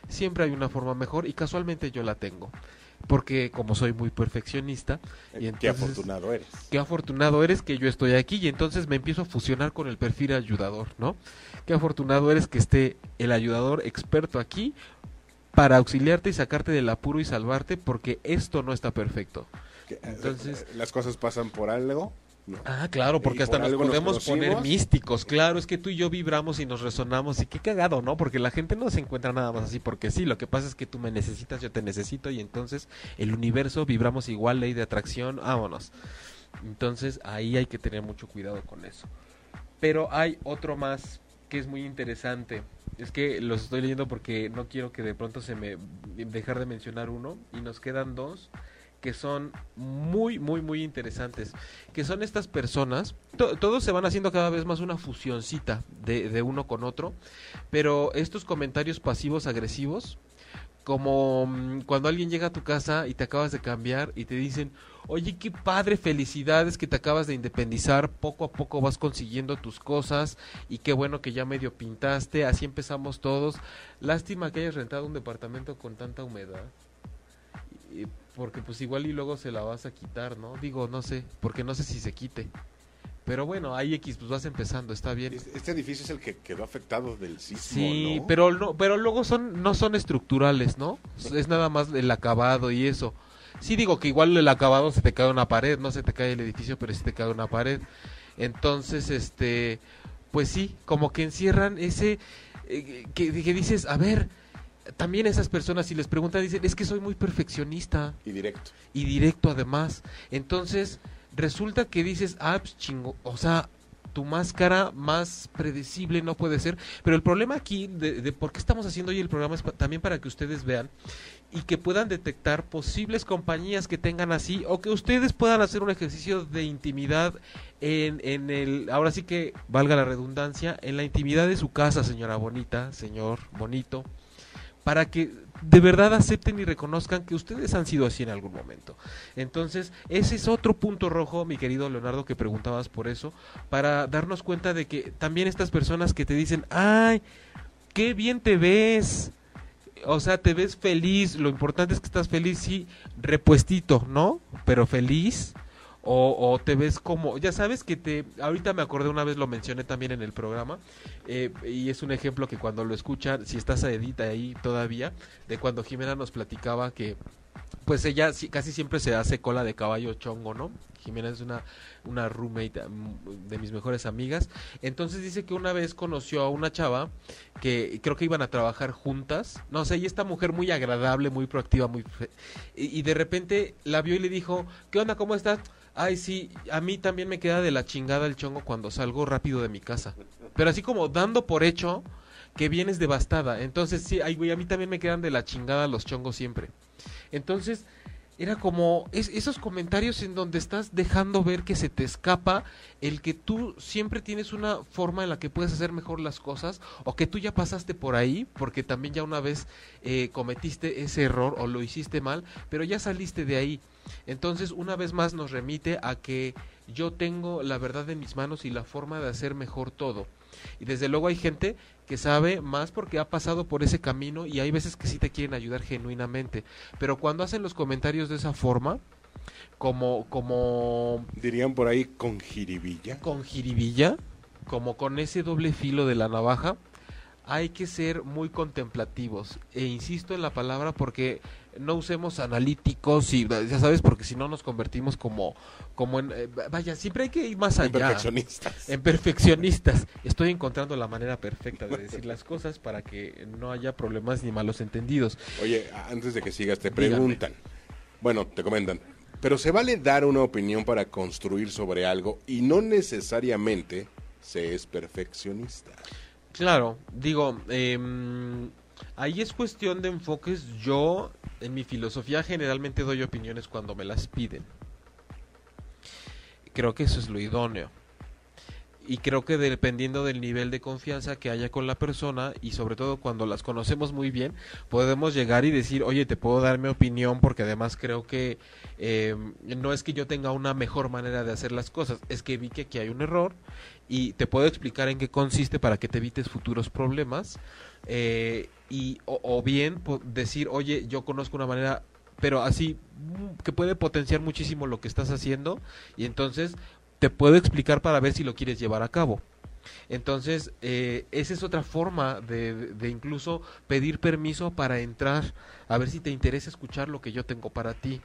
siempre hay una forma mejor y casualmente yo la tengo porque como soy muy perfeccionista y Qué entonces afortunado eres. qué afortunado eres que yo estoy aquí y entonces me empiezo a fusionar con el perfil ayudador, ¿no? Qué afortunado eres que esté el ayudador experto aquí para auxiliarte y sacarte del apuro y salvarte porque esto no está perfecto. Eh, Entonces- eh, las cosas pasan por algo. ¿No? Ah, claro, Y porque hasta por nos podemos poner místicos. Claro, es que tú y yo vibramos y nos resonamos. Y qué cagado, ¿no? Porque la gente no se encuentra nada más así porque sí. Lo que pasa es que tú me necesitas, yo te necesito. Y entonces el universo vibramos igual, ley de atracción, vámonos. Entonces ahí hay que tener mucho cuidado con eso. Pero hay otro más que es muy interesante. Es que los estoy leyendo porque no quiero que de pronto se me dejar de mencionar uno y nos quedan dos que son muy, muy, muy interesantes. Que son estas personas, todos se van haciendo cada vez más una fusioncita de, de uno con otro, pero estos comentarios pasivos agresivos como mm, cuando alguien llega a tu casa y te acabas de cambiar y te dicen, oye, qué padre, felicidades que te acabas de independizar, poco a poco vas consiguiendo tus cosas y qué bueno que ya medio pintaste, así empezamos todos. Lástima que hayas rentado un departamento con tanta humedad. Porque pues igual y luego se la vas a quitar, ¿no? Digo, no sé, porque no sé si se quite. Pero bueno, hay X, pues vas empezando, está bien. Este edificio es el que quedó afectado del sismo, Sí, pero no, pero luego son no son estructurales, ¿no? Es nada más el acabado y eso. Sí digo que igual el acabado se te cae una pared, no se te cae el edificio, pero sí te cae una pared. Entonces, este, pues sí, como que encierran ese eh, que, que dices, a ver, también esas personas si les preguntan dicen, es que soy muy perfeccionista. Y directo. Y directo además. Entonces, resulta que dices, ah, pues chingo, o sea, tu máscara más predecible no puede ser. Pero el problema aquí de, por qué estamos haciendo hoy el programa es también para que ustedes vean y que puedan detectar posibles compañías que tengan así o que ustedes puedan hacer un ejercicio de intimidad en, en el, ahora sí que valga la redundancia, en la intimidad de su casa, señora bonita, señor bonito para que de verdad acepten y reconozcan que ustedes han sido así en algún momento. Entonces, ese es otro punto rojo, mi querido Leonardo, que preguntabas por eso, para darnos cuenta de que también estas personas que te dicen, ay, qué bien te ves, o sea, te ves feliz, lo importante es que estás feliz, sí, repuestito, ¿no? Pero feliz, o, te ves como, ya sabes que te, ahorita me acordé una vez, lo mencioné también en el programa, eh, y es un ejemplo que cuando lo escuchan, si estás a Edita ahí todavía, de cuando Jimena nos platicaba que pues ella casi siempre se hace cola de caballo chongo, ¿no? Jimena es una, una roommate mm, de mis mejores amigas. Entonces dice que una vez conoció a una chava que creo que iban a trabajar juntas. No sé, y esta mujer muy agradable, muy proactiva, muy... Y, y de repente la vio y le dijo, ¿qué onda? ¿Cómo estás? Ay, sí, a mí también me queda de la chingada el chongo cuando salgo rápido de mi casa. Pero así como dando por hecho que vienes devastada. Entonces, sí, ay, güey, a mí también me quedan de la chingada los chongos siempre. Entonces, era como esos comentarios en donde estás dejando ver que se te escapa el que tú siempre tienes una forma en la que puedes hacer mejor las cosas o que tú ya pasaste por ahí porque también ya una vez eh, cometiste ese error o lo hiciste mal, pero ya saliste de ahí. Entonces, una vez más nos remite a que yo tengo la verdad en mis manos y la forma de hacer mejor todo. Y desde luego hay gente que sabe más porque ha pasado por ese camino y hay veces que sí te quieren ayudar genuinamente. Pero cuando hacen los comentarios de esa forma, como, como... Dirían por ahí con jiribilla. Con jiribilla, como con ese doble filo de la navaja, hay que ser muy contemplativos. E insisto en la palabra porque no usemos analíticos y ya sabes porque si no nos convertimos como como en eh, vaya siempre hay que ir más allá. en perfeccionistas. En perfeccionistas. Estoy encontrando la manera perfecta de decir las cosas para que no haya problemas ni malos entendidos. Oye antes de que sigas te preguntan. Bueno te comentan. Pero se vale dar una opinión para construir sobre algo y no necesariamente se es perfeccionista claro digo eh, Ahí es cuestión de enfoques. Yo, en mi filosofía, generalmente doy opiniones cuando me las piden. Creo que eso es lo idóneo. Y creo que dependiendo del nivel de confianza que haya con la persona y sobre todo cuando las conocemos muy bien, podemos llegar y decir, oye, te puedo dar mi opinión porque además creo que eh, no es que yo tenga una mejor manera de hacer las cosas, es que vi que aquí hay un error y te puedo explicar en qué consiste para que te evites futuros problemas. Eh, y, o, bien decir, oye, yo conozco una manera, pero así, mm, que puede potenciar muchísimo lo que estás haciendo y entonces te puedo explicar para ver si lo quieres llevar a cabo. Entonces, eh, esa es otra forma de, de, incluso pedir permiso para entrar, a ver si te interesa escuchar lo que yo tengo para ti.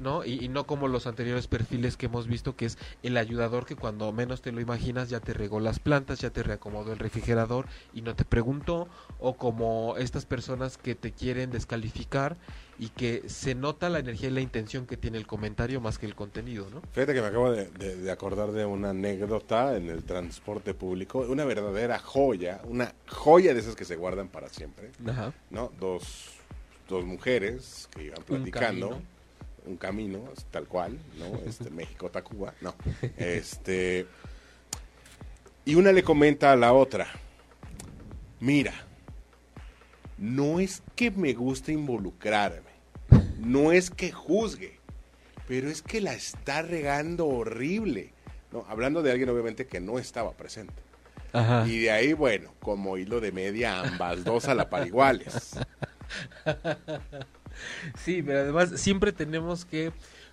¿No? Y, y, no como los anteriores perfiles que hemos visto, que es el ayudador que cuando menos te lo imaginas ya te regó las plantas, ya te reacomodó el refrigerador y no te preguntó, o como estas personas que te quieren descalificar y que se nota la energía y la intención que tiene el comentario más que el contenido, ¿no? Fíjate que me acabo de, de, de acordar de una anécdota en el transporte público, una verdadera joya, una joya de esas que se guardan para siempre, Ajá. ¿no? Dos, dos mujeres que iban platicando. Un camino, tal cual, ¿no? Este, México, Tacuba, no. Este, y una le comenta a la otra, mira, no es que me guste involucrarme, no es que juzgue, pero es que la está regando horrible, ¿no? Hablando de alguien obviamente que no estaba presente. Ajá. Y de ahí, bueno, como hilo de media, ambas dos a la par iguales. Sí, pero además siempre tenemos que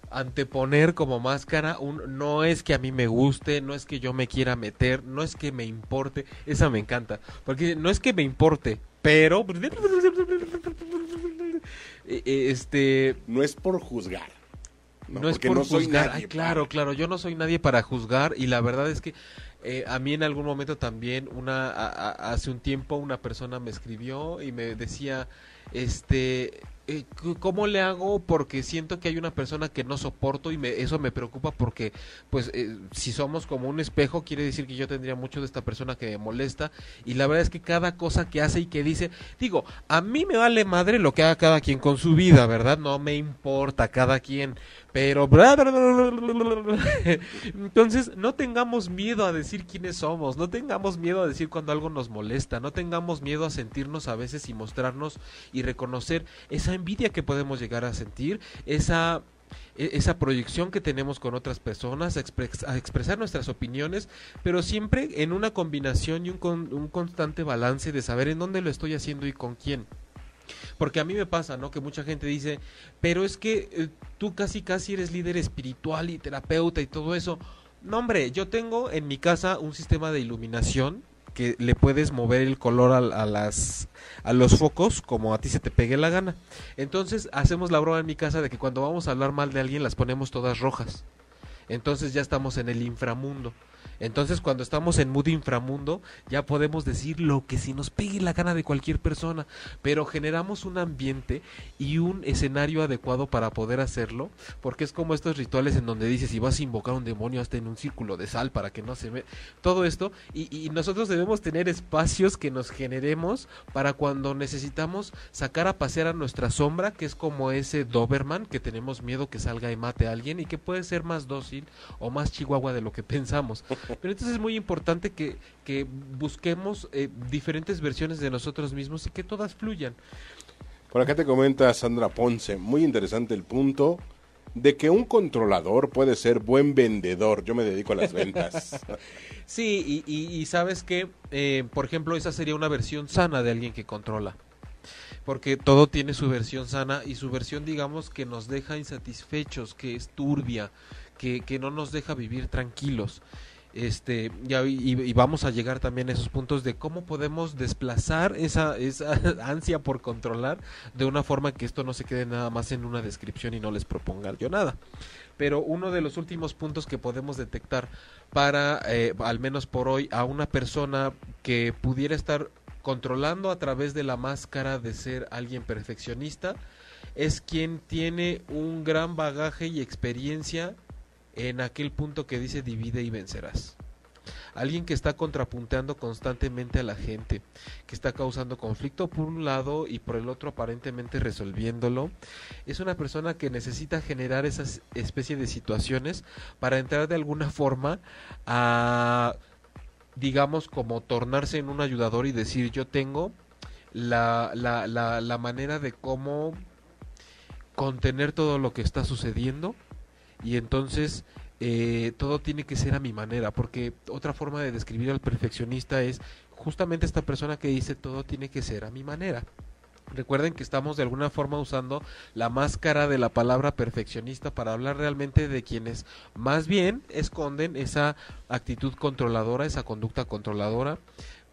anteponer como máscara un no es que a mí me guste, no es que yo me quiera meter, no es que me importe, esa me encanta, porque no es que me importe, pero Eh, eh, este No es por juzgar. no, es por no soy juzgar. nadie claro, claro, yo no soy nadie para juzgar y la verdad es que eh, a mí en algún momento también una a- a- hace un tiempo una persona me escribió y me decía este eh, ¿cómo le hago? Porque siento que hay una persona que no soporto y me, eso me preocupa porque, pues, eh, si somos como un espejo, quiere decir que yo tendría mucho de esta persona que me molesta y la verdad es que cada cosa que hace y que dice, digo, a mí me vale madre lo que haga cada quien con su vida, ¿verdad? No me importa cada quien, pero... Entonces, no tengamos miedo a decir quiénes somos, no tengamos miedo a decir cuando algo nos molesta, no tengamos miedo a sentirnos a veces y mostrarnos y reconocer esa envidia que podemos llegar a sentir, esa e- esa proyección que tenemos con otras personas, a, a expresar nuestras opiniones, pero siempre en una combinación y un, con- un constante balance de saber en dónde lo estoy haciendo y con quién. Porque a mí me pasa, ¿no? Que mucha gente dice, pero es que eh, tú casi casi eres líder espiritual y terapeuta y todo eso. No, hombre, yo tengo en mi casa un sistema de iluminación que le puedes mover el color al- a, las a los focos como a ti se te pegue la gana. Entonces hacemos la broma en mi casa de que cuando vamos a hablar mal de alguien las ponemos todas rojas. Entonces ya estamos en el inframundo. Entonces cuando estamos en mood inframundo ya podemos decir lo que si nos pegue la gana de cualquier persona, pero generamos un ambiente y un escenario adecuado para poder hacerlo, porque es como estos rituales en donde dices si vas a invocar un demonio hasta en un círculo de sal para que no se ve todo esto y, y nosotros debemos tener espacios que nos generemos para cuando necesitamos sacar a pasear a nuestra sombra, que es como ese Doberman que tenemos miedo que salga y mate a alguien y que puede ser más dócil o más chihuahua de lo que pensamos. Pero entonces es muy importante que, que busquemos eh, diferentes versiones de nosotros mismos y que todas fluyan. Por acá te comenta Sandra Ponce, muy interesante el punto de que un controlador puede ser buen vendedor. Yo me dedico a las ventas. Sí, y, y- y sabes que, eh, por ejemplo, esa sería una versión sana de alguien que controla. Porque todo tiene su versión sana y su versión, digamos, que nos deja insatisfechos, que es turbia, que, que no nos deja vivir tranquilos. Este, y, y vamos a llegar también a esos puntos de cómo podemos desplazar esa, esa ansia por controlar de una forma que esto no se quede nada más en una descripción y no les proponga yo nada. Pero uno de los últimos puntos que podemos detectar para, eh, al menos por hoy, a una persona que pudiera estar controlando a través de la máscara de ser alguien perfeccionista, es quien tiene un gran bagaje y experiencia en aquel punto que dice divide y vencerás. Alguien que está contrapunteando constantemente a la gente, que está causando conflicto por un lado y por el otro aparentemente resolviéndolo, es una persona que necesita generar esa especie de situaciones para entrar de alguna forma a, digamos, como tornarse en un ayudador y decir yo tengo la, la, la, la manera de cómo contener todo lo que está sucediendo y entonces eh, todo tiene que ser a mi manera, porque otra forma de describir al perfeccionista es justamente esta persona que dice todo tiene que ser a mi manera. Recuerden que estamos de alguna forma usando la máscara de la palabra perfeccionista para hablar realmente de quienes más bien esconden esa actitud controladora, esa conducta controladora,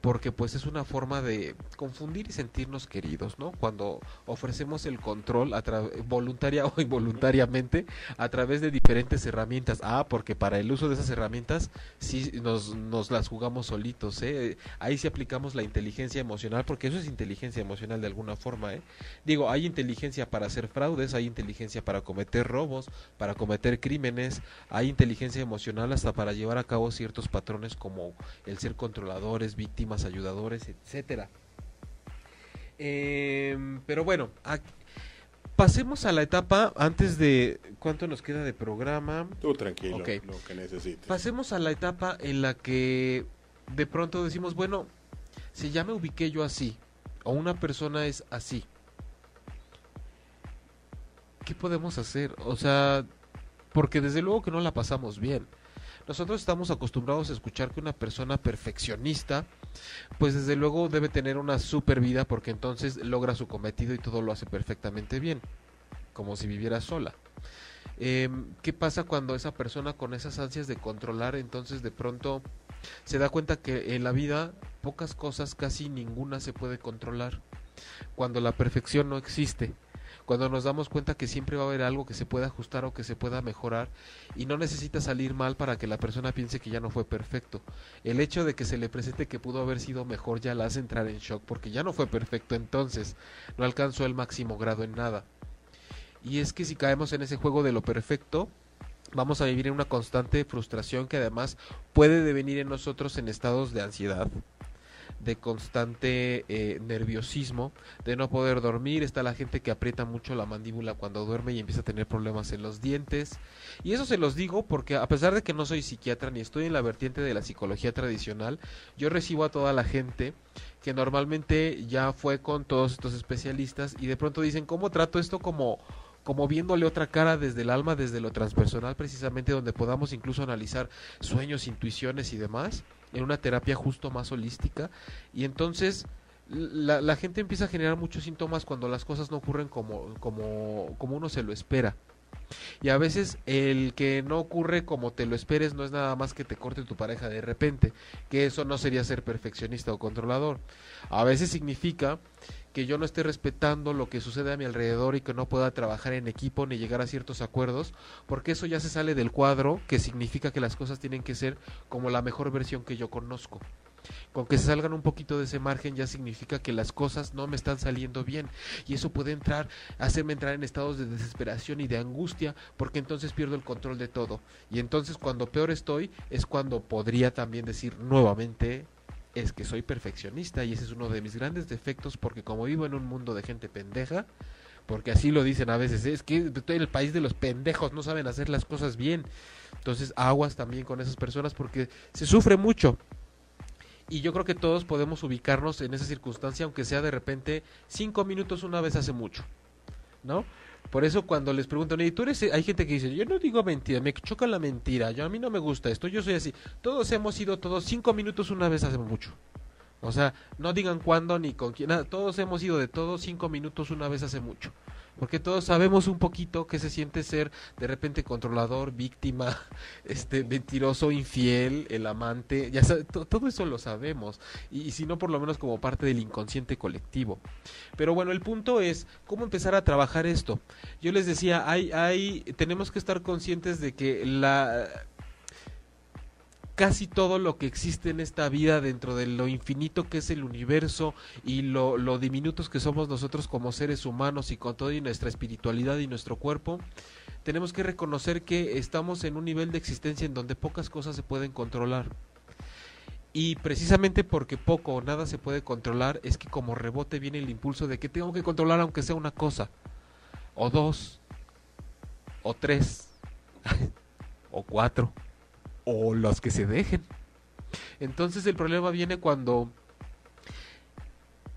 porque pues es una forma de confundir y sentirnos queridos, ¿no? Cuando ofrecemos el control a voluntaria o involuntariamente a través de diferentes herramientas. Ah, porque para el uso de esas herramientas sí nos, nos las jugamos solitos, ¿eh? Ahí sí aplicamos la inteligencia emocional, porque eso es inteligencia emocional de alguna forma, ¿eh? Digo, hay inteligencia para hacer fraudes, hay inteligencia para cometer robos, para cometer crímenes, hay inteligencia emocional hasta para llevar a cabo ciertos patrones como el ser controladores, víctimas, ayudadores, etcétera. Em, pero bueno, pasemos a la etapa antes de cuánto nos queda de programa. Tú tranquilo, lo que necesites. Pasemos a la etapa en la que de pronto decimos, bueno, si ya me ubiqué yo así o una persona es así, ¿qué podemos hacer? O sea, porque desde luego que no la pasamos bien. Nosotros estamos acostumbrados a escuchar que una persona perfeccionista, pues desde luego debe tener una super vida porque entonces logra su cometido y todo lo hace perfectamente bien, como si viviera sola. Em, ¿Qué pasa cuando esa persona con esas ansias de controlar entonces de pronto se da cuenta que en la vida pocas cosas, casi ninguna se puede controlar? Cuando la perfección no existe cuando nos damos cuenta que siempre va a haber algo que se pueda ajustar o que se pueda mejorar y no necesita salir mal para que la persona piense que ya no fue perfecto. El hecho de que se le presente que pudo haber sido mejor ya la hace entrar en shock porque ya no fue perfecto entonces, no alcanzó el máximo grado en nada. Y es que si caemos en ese juego de lo perfecto, vamos a vivir en una constante frustración que además puede devenir en nosotros en estados de ansiedad, de constante eh, nerviosismo, de no poder dormir, está la gente que aprieta mucho la mandíbula cuando duerme y empieza a tener problemas en los dientes. Y eso se los digo porque a pesar de que no soy psiquiatra ni estoy en la vertiente de la psicología tradicional, yo recibo a toda la gente que normalmente ya fue con todos estos especialistas y de pronto dicen, ¿cómo trato esto como como viéndole otra cara desde el alma, desde lo transpersonal, precisamente donde podamos incluso analizar sueños, intuiciones y demás en una terapia justo más holística y entonces la, gente empieza a generar muchos síntomas cuando las cosas no ocurren como, como, como uno se lo espera. Y a veces el que no ocurre como te lo esperes no es nada más que te corte tu pareja de repente, que eso no sería ser perfeccionista o controlador. A veces significa que yo no esté respetando lo que sucede a mi alrededor y que no pueda trabajar en equipo ni llegar a ciertos acuerdos, porque eso ya se sale del cuadro, que significa que las cosas tienen que ser como la mejor versión que yo conozco. Con que se salgan un poquito de ese margen ya significa que las cosas no me están saliendo bien y eso puede entrar, hacerme entrar en estados de desesperación y de angustia porque entonces pierdo el control de todo y entonces cuando peor estoy es cuando podría también decir nuevamente es que soy perfeccionista y ese es uno de mis grandes defectos porque como vivo en un mundo de gente pendeja, porque así lo dicen a veces, es que estoy en el país de los pendejos, no saben hacer las cosas bien. Entonces aguas también con esas personas porque se sufre mucho. Y yo creo que todos podemos ubicarnos en esa circunstancia, aunque sea de repente cinco minutos una vez hace mucho, ¿no? Por eso cuando les preguntan, ¿y tú eres? Hay gente que dice, yo no digo mentira, me choca la mentira, yo a mí no me gusta esto, yo soy así. Todos hemos ido todos cinco minutos una vez hace mucho. O sea, no digan cuándo ni con quién, nada, todos hemos ido de todos cinco minutos una vez hace mucho porque todos sabemos un poquito qué se siente ser de repente controlador, víctima, este mentiroso, infiel, el amante, ya todo eso lo sabemos y, si no por lo menos como parte del inconsciente colectivo. Pero bueno, el punto es cómo empezar a trabajar esto. Yo les decía, hay hay tenemos que estar conscientes de que la casi todo lo que existe en esta vida dentro de lo infinito que es el universo y lo, lo diminutos que somos nosotros como seres humanos y con toda nuestra espiritualidad y nuestro cuerpo, tenemos que reconocer que estamos en un nivel de existencia en donde pocas cosas se pueden controlar. Y precisamente porque poco o nada se puede controlar es que como rebote viene el impulso de que tengo que controlar aunque sea una cosa, o dos, o tres, o cuatro o los que se dejen. Entonces el problema viene cuando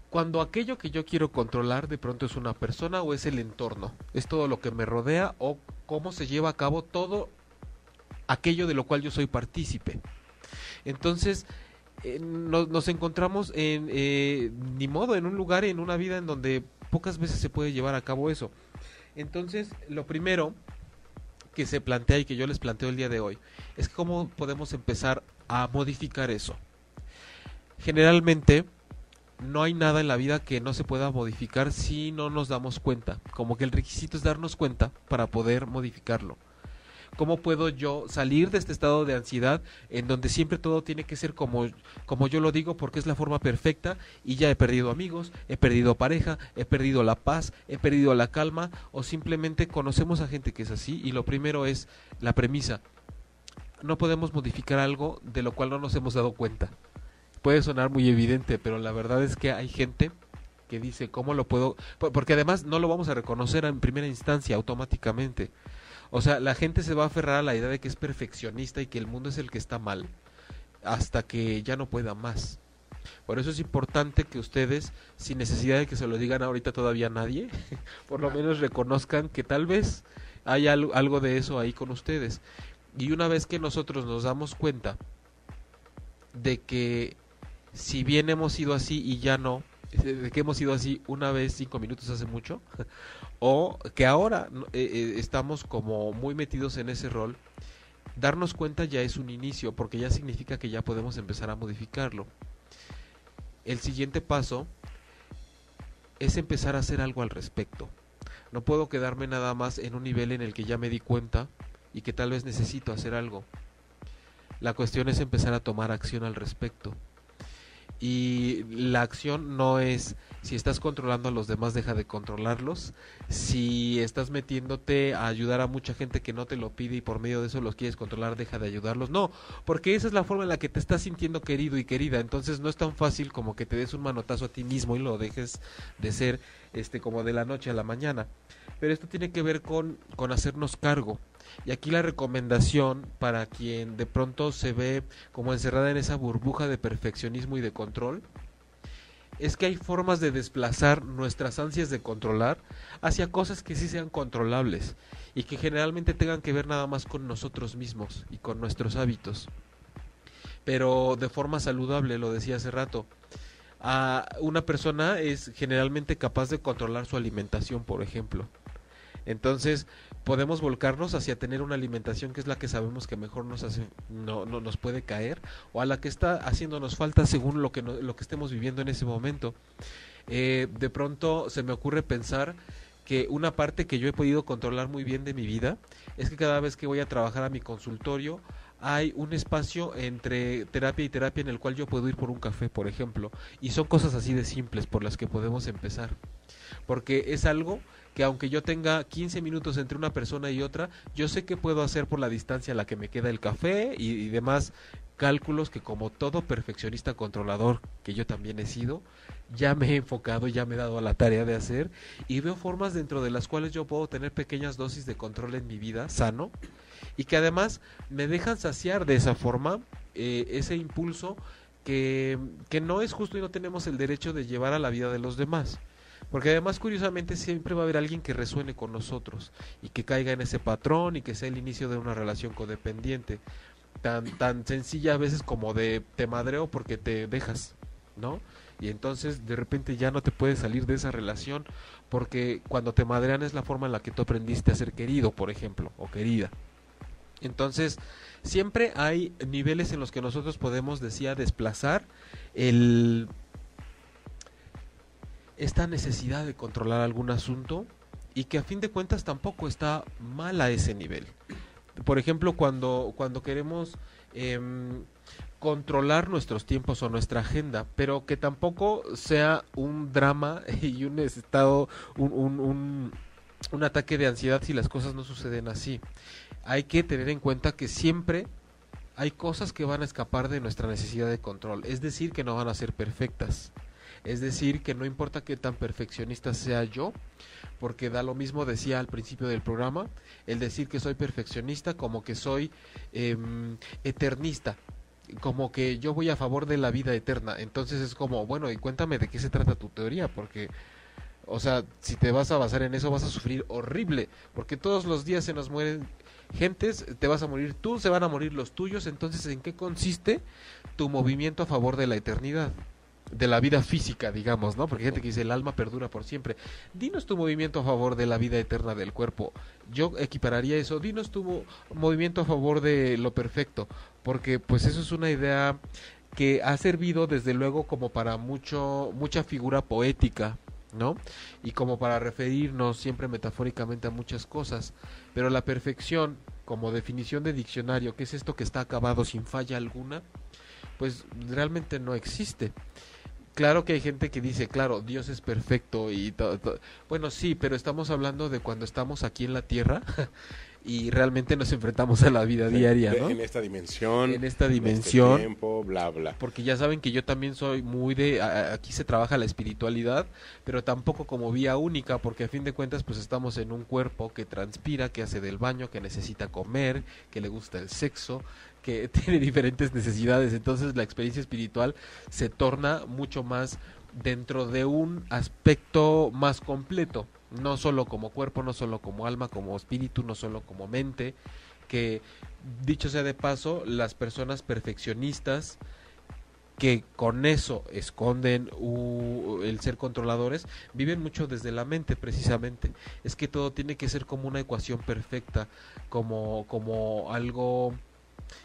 cuando aquello que yo quiero controlar de pronto es una persona o es el entorno, es todo lo que me rodea o cómo se lleva a cabo todo aquello de lo cual yo soy partícipe. Entonces eh, nos, encontramos en eh, ni modo en un lugar en una vida en donde pocas veces se puede llevar a cabo eso. Entonces lo primero que se plantea y que yo les planteo el día de hoy es cómo podemos empezar a modificar eso. generalmente no hay nada en la vida que no se pueda modificar si no nos damos cuenta. Como que el requisito es darnos cuenta para poder modificarlo. ¿Cómo puedo yo salir de este estado de ansiedad en donde siempre todo tiene que ser como, como yo lo digo porque es la forma perfecta y ya he perdido amigos, he perdido pareja, he perdido la paz, he perdido la calma o simplemente conocemos a gente que es así y lo primero es la premisa. No podemos modificar algo de lo cual no nos hemos dado cuenta. Puede sonar muy evidente, pero la verdad es que hay gente que dice, ¿cómo lo puedo? Porque además no lo vamos a reconocer en primera instancia automáticamente. O sea, la gente se va a aferrar a la idea de que es perfeccionista y que el mundo es el que está mal hasta que ya no pueda más. Por eso es importante que ustedes, sin necesidad de que se lo digan ahorita todavía a nadie, por lo menos reconozcan que tal vez hay algo de eso ahí con ustedes. Y una vez que nosotros nos damos cuenta de que si bien hemos sido así y ya no, de que hemos sido así una vez cinco minutos hace mucho, o que ahora eh, eh, estamos como muy metidos en ese rol, darnos cuenta ya es un inicio, porque ya significa que ya podemos empezar a modificarlo. El siguiente paso es empezar a hacer algo al respecto. No puedo quedarme nada más en un nivel en el que ya me di cuenta y que tal vez necesito hacer algo. La cuestión es empezar a tomar acción al respecto. Y la acción no es si estás controlando a los demás, deja de controlarlos. Si estás metiéndote a ayudar a mucha gente que no te lo pide y por medio de eso los quieres controlar, deja de ayudarlos. No, porque esa es la forma en la que te estás sintiendo querido y querida. Entonces no es tan fácil como que te des un manotazo a ti mismo y lo dejes de ser este como de la noche a la mañana. Pero esto tiene que ver con, con hacernos cargo. Y aquí la recomendación para quien de pronto se ve como encerrada en esa burbuja de perfeccionismo y de control, es que hay formas de desplazar nuestras ansias de controlar hacia cosas que sí sean controlables y que generalmente tengan que ver nada más con nosotros mismos y con nuestros hábitos. Pero de forma saludable, lo decía hace rato. A una persona es generalmente capaz de controlar su alimentación, por ejemplo. Entonces, podemos volcarnos hacia tener una alimentación que es la que sabemos que mejor nos hace, no, no nos puede caer o a la que está haciéndonos falta según lo que, lo que estemos viviendo en ese momento. Eh, de pronto se me ocurre pensar que una parte que yo he podido controlar muy bien de mi vida es que cada vez que voy a trabajar a mi consultorio hay un espacio entre terapia y terapia en el cual yo puedo ir por un café, por ejemplo, y son cosas así de simples por las que podemos empezar, porque es algo que aunque yo tenga 15 minutos entre una persona y otra, yo sé qué puedo hacer por la distancia a la que me queda el café y, demás cálculos que como todo perfeccionista controlador que yo también he sido, ya me he enfocado, ya me he dado a la tarea de hacer y veo formas dentro de las cuales yo puedo tener pequeñas dosis de control en mi vida sano y que además me dejan saciar de esa forma eh, ese impulso que, que no es justo y no tenemos el derecho de llevar a la vida de los demás. Porque además, curiosamente, siempre va a haber alguien que resuene con nosotros y que caiga en ese patrón y que sea el inicio de una relación codependiente. Tan, tan sencilla a veces como de te madreo porque te dejas, ¿no? Y entonces de repente ya no te puedes salir de esa relación porque cuando te madrean es la forma en la que tú aprendiste a ser querido, por ejemplo, o querida. Entonces, siempre hay niveles en los que nosotros podemos, decía, desplazar el esta necesidad de controlar algún asunto y que a fin de cuentas tampoco está mal a ese nivel. Por ejemplo, cuando, cuando queremos em, controlar nuestros tiempos o nuestra agenda, pero que tampoco sea un drama y un estado, un, un, un ataque de ansiedad si las cosas no suceden así. Hay que tener en cuenta que siempre hay cosas que van a escapar de nuestra necesidad de control, es decir, que no van a ser perfectas. Es decir, que no importa qué tan perfeccionista sea yo, porque da lo mismo, decía al principio del programa, el decir que soy perfeccionista como que soy em, eternista, como que yo voy a favor de la vida eterna. Entonces es como, bueno, y cuéntame de qué se trata tu teoría, porque, o sea, si te vas a basar en eso vas a sufrir horrible, porque todos los días se nos mueren gentes, te vas a morir tú, se van a morir los tuyos, entonces ¿en qué consiste tu movimiento a favor de la eternidad? De la vida física, digamos, ¿no? Porque hay gente que dice el alma perdura por siempre. Dinos tu movimiento a favor de la vida eterna del cuerpo. Yo equipararía eso. Dinos tu movimiento a favor de lo perfecto, porque pues eso es una idea que ha servido desde luego como para mucho mucha figura poética, ¿no? Y como para referirnos siempre metafóricamente a muchas cosas, pero la perfección como definición de diccionario, que es esto que está acabado sin falla alguna, pues realmente no existe. Claro que hay gente que dice, claro, Dios es perfecto y todo. Bueno, sí, pero estamos hablando de cuando estamos aquí en la tierra y realmente nos enfrentamos a la vida diaria, ¿no? En esta dimensión. En esta dimensión. este tiempo, bla, bla. Porque ya saben que yo también soy muy de... aquí se trabaja la espiritualidad, pero tampoco como vía única, porque a fin de cuentas pues estamos en un cuerpo que transpira, que hace del baño, que necesita comer, que le gusta el sexo, que tiene diferentes necesidades. Entonces la experiencia espiritual se torna mucho más dentro de un aspecto más completo, no solo como cuerpo, no solo como alma, como espíritu, no solo como mente, que dicho sea de paso, las personas perfeccionistas que con eso esconden u- el ser controladores, viven mucho desde la mente precisamente. Es que todo tiene que ser como una ecuación perfecta, como, como algo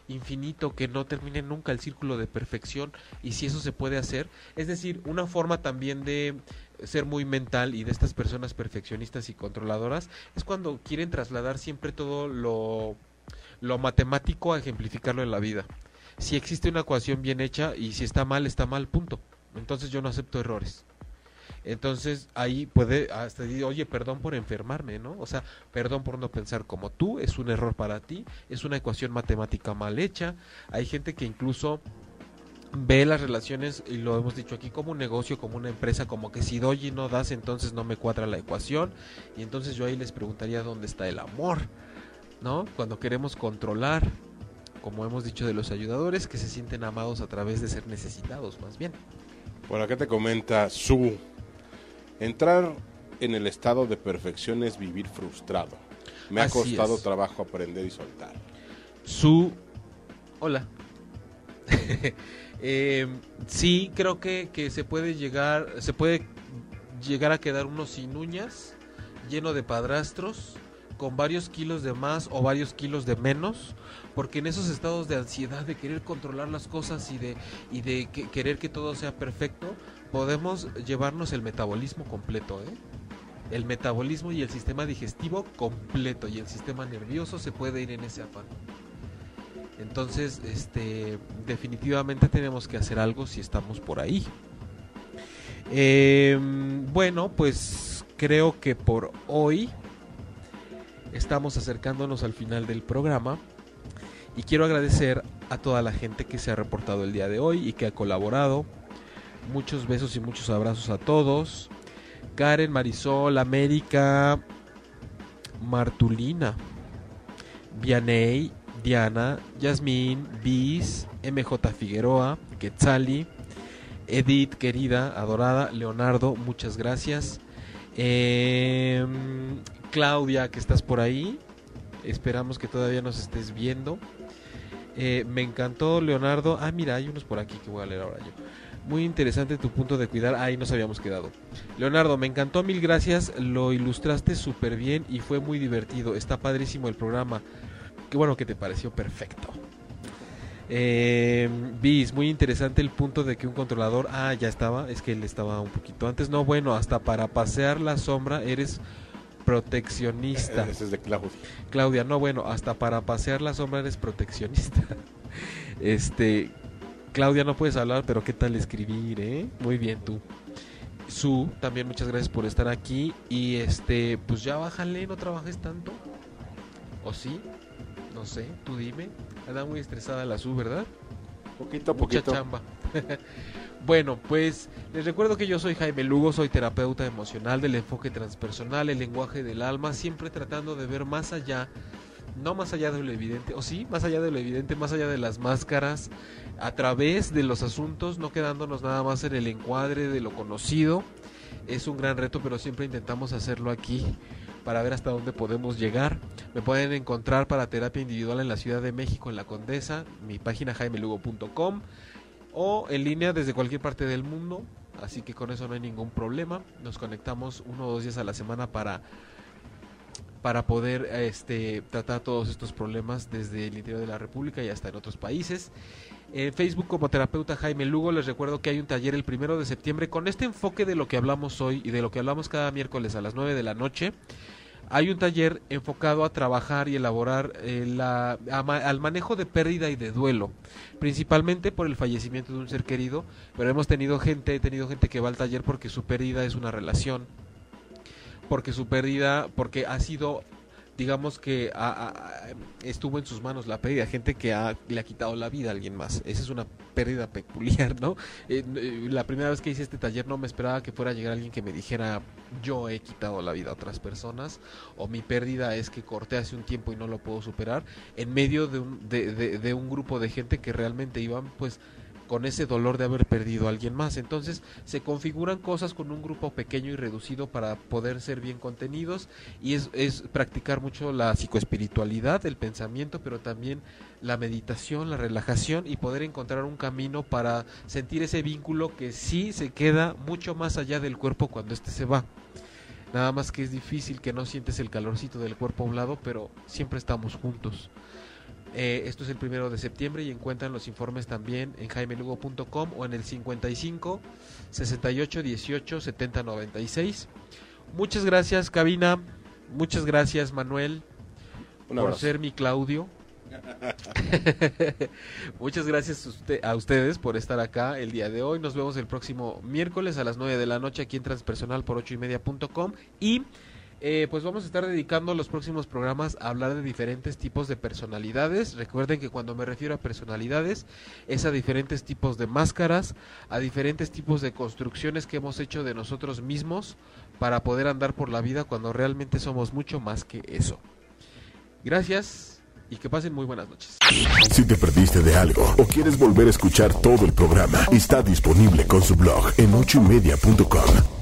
infinito que no termine nunca el círculo de perfección y si eso se puede hacer, es decir, una forma también de ser muy mental y de estas personas perfeccionistas y controladoras es cuando quieren trasladar siempre todo lo, lo matemático a ejemplificarlo en la vida. Si existe una ecuación bien hecha y si está mal, está mal, punto. Entonces yo no acepto errores. Entonces ahí puede hasta decir, oye, perdón por enfermarme, ¿no? O sea, perdón por no pensar como tú, es un error para ti, es una ecuación matemática mal hecha. Hay gente que incluso ve las relaciones, y lo hemos dicho aquí, como un negocio, como una empresa, como que si doy y no das, entonces no me cuadra la ecuación. Y entonces yo ahí les preguntaría dónde está el amor, ¿no? Cuando queremos controlar, como hemos dicho de los ayudadores, que se sienten amados a través de ser necesitados, más bien. Por acá te comenta su entrar en el estado de perfección es vivir frustrado. Me ha costado es. trabajo aprender y soltar. su hola Eh, sí creo que, que se puede llegar se puede llegar a quedar uno sin uñas lleno de padrastros con varios kilos de más o varios kilos de menos porque en esos estados de ansiedad de querer controlar las cosas y de y de que- querer que todo sea perfecto podemos llevarnos el metabolismo completo ¿eh? el metabolismo y el sistema digestivo completo y el sistema nervioso se puede ir en ese afán entonces, este, definitivamente tenemos que hacer algo si estamos por ahí. Eh, bueno, pues creo que por hoy estamos acercándonos al final del programa y quiero agradecer a toda la gente que se ha reportado el día de hoy y que ha colaborado. Muchos besos y muchos abrazos a todos. Karen, Marisol, América, Martulina, Vianey, Diana, Yasmín, Bis, MJ Figueroa, Quetzali, Edith, querida, adorada, Leonardo, muchas gracias. Em, Claudia, que estás por ahí, esperamos que todavía nos estés viendo. Eh, me encantó, Leonardo. Ah, mira, hay unos por aquí que voy a leer ahora yo. Muy interesante tu punto de cuidar. Ahí nos habíamos quedado. Leonardo, me encantó, mil gracias. Lo ilustraste súper bien y fue muy divertido. Está padrísimo el programa. Qué bueno que te pareció perfecto. Eh, Bis, muy interesante el punto de que un controlador. Ah, ya estaba. Es que él estaba un poquito antes. No, bueno, hasta para pasear la sombra eres proteccionista. Ese es de Claudia. Claudia, no, bueno, hasta para pasear la sombra eres proteccionista. Este, Claudia, no puedes hablar, pero ¿qué tal escribir, eh? Muy bien tú. Su, también muchas gracias por estar aquí. Y este, pues ya bájale, no trabajes tanto. ¿O sí? No sé, tú dime. Anda muy estresada la Su, ¿verdad? Poquito a Mucha poquito. chamba. bueno, pues les recuerdo que yo soy Jaime Lugo, soy terapeuta emocional del enfoque transpersonal, el lenguaje del alma, siempre tratando de ver más allá, no más allá de lo evidente, o sí, más allá de lo evidente, más allá de las máscaras, a través de los asuntos, no quedándonos nada más en el encuadre de lo conocido. Es un gran reto, pero siempre intentamos hacerlo aquí para ver hasta dónde podemos llegar. Me pueden encontrar para terapia individual en la Ciudad de México, en la Condesa, mi página jaimelugo.com o en línea desde cualquier parte del mundo. Así que con eso no hay ningún problema. Nos conectamos uno o dos días a la semana para para poder este, tratar todos estos problemas desde el interior de la República y hasta en otros países. En Facebook como terapeuta Jaime Lugo les recuerdo que hay un taller el primero de septiembre con este enfoque de lo que hablamos hoy y de lo que hablamos cada miércoles a las 9 de la noche. Hay un taller enfocado a trabajar y elaborar eh, al manejo de pérdida y de duelo, principalmente por el fallecimiento de un ser querido, pero hemos tenido gente, he tenido gente que va al taller porque su pérdida es una relación, porque su pérdida, porque ha sido digamos que estuvo en sus manos la pérdida, gente que le ha quitado la vida a alguien más. Esa es una pérdida peculiar, ¿no? Eh, eh, la primera vez que hice este taller no me esperaba que fuera a llegar alguien que me dijera yo he quitado la vida a otras personas o mi pérdida es que corté hace un tiempo y no lo puedo superar en medio de un, de un grupo de gente que realmente iban pues con ese dolor de haber perdido a alguien más. Entonces se configuran cosas con un grupo pequeño y reducido para poder ser bien contenidos y es, practicar mucho la psicoespiritualidad, el pensamiento, pero también la meditación, la relajación y poder encontrar un camino para sentir ese vínculo que sí se queda mucho más allá del cuerpo cuando éste se va. Nada más que es difícil que no sientes el calorcito del cuerpo a un lado, pero siempre estamos juntos. Eh, esto es el primero de septiembre y encuentran los informes también en jaimelugo.com o en el 55 68 18 70 96. Muchas gracias, cabina. Muchas gracias, Manuel, por ser mi Claudio. Muchas gracias a ustedes por estar acá el día de hoy. Nos vemos el próximo miércoles a las 9 de la noche aquí en Transpersonal por 8 y media.com y eh, pues vamos a estar dedicando los próximos programas a hablar de diferentes tipos de personalidades. Recuerden que cuando me refiero a personalidades es a diferentes tipos de máscaras, a diferentes tipos de construcciones que hemos hecho de nosotros mismos para poder andar por la vida cuando realmente somos mucho más que eso. Gracias y que pasen muy buenas noches. Si te perdiste de algo o quieres volver a escuchar todo el programa, está disponible con su blog en ochoymedia.com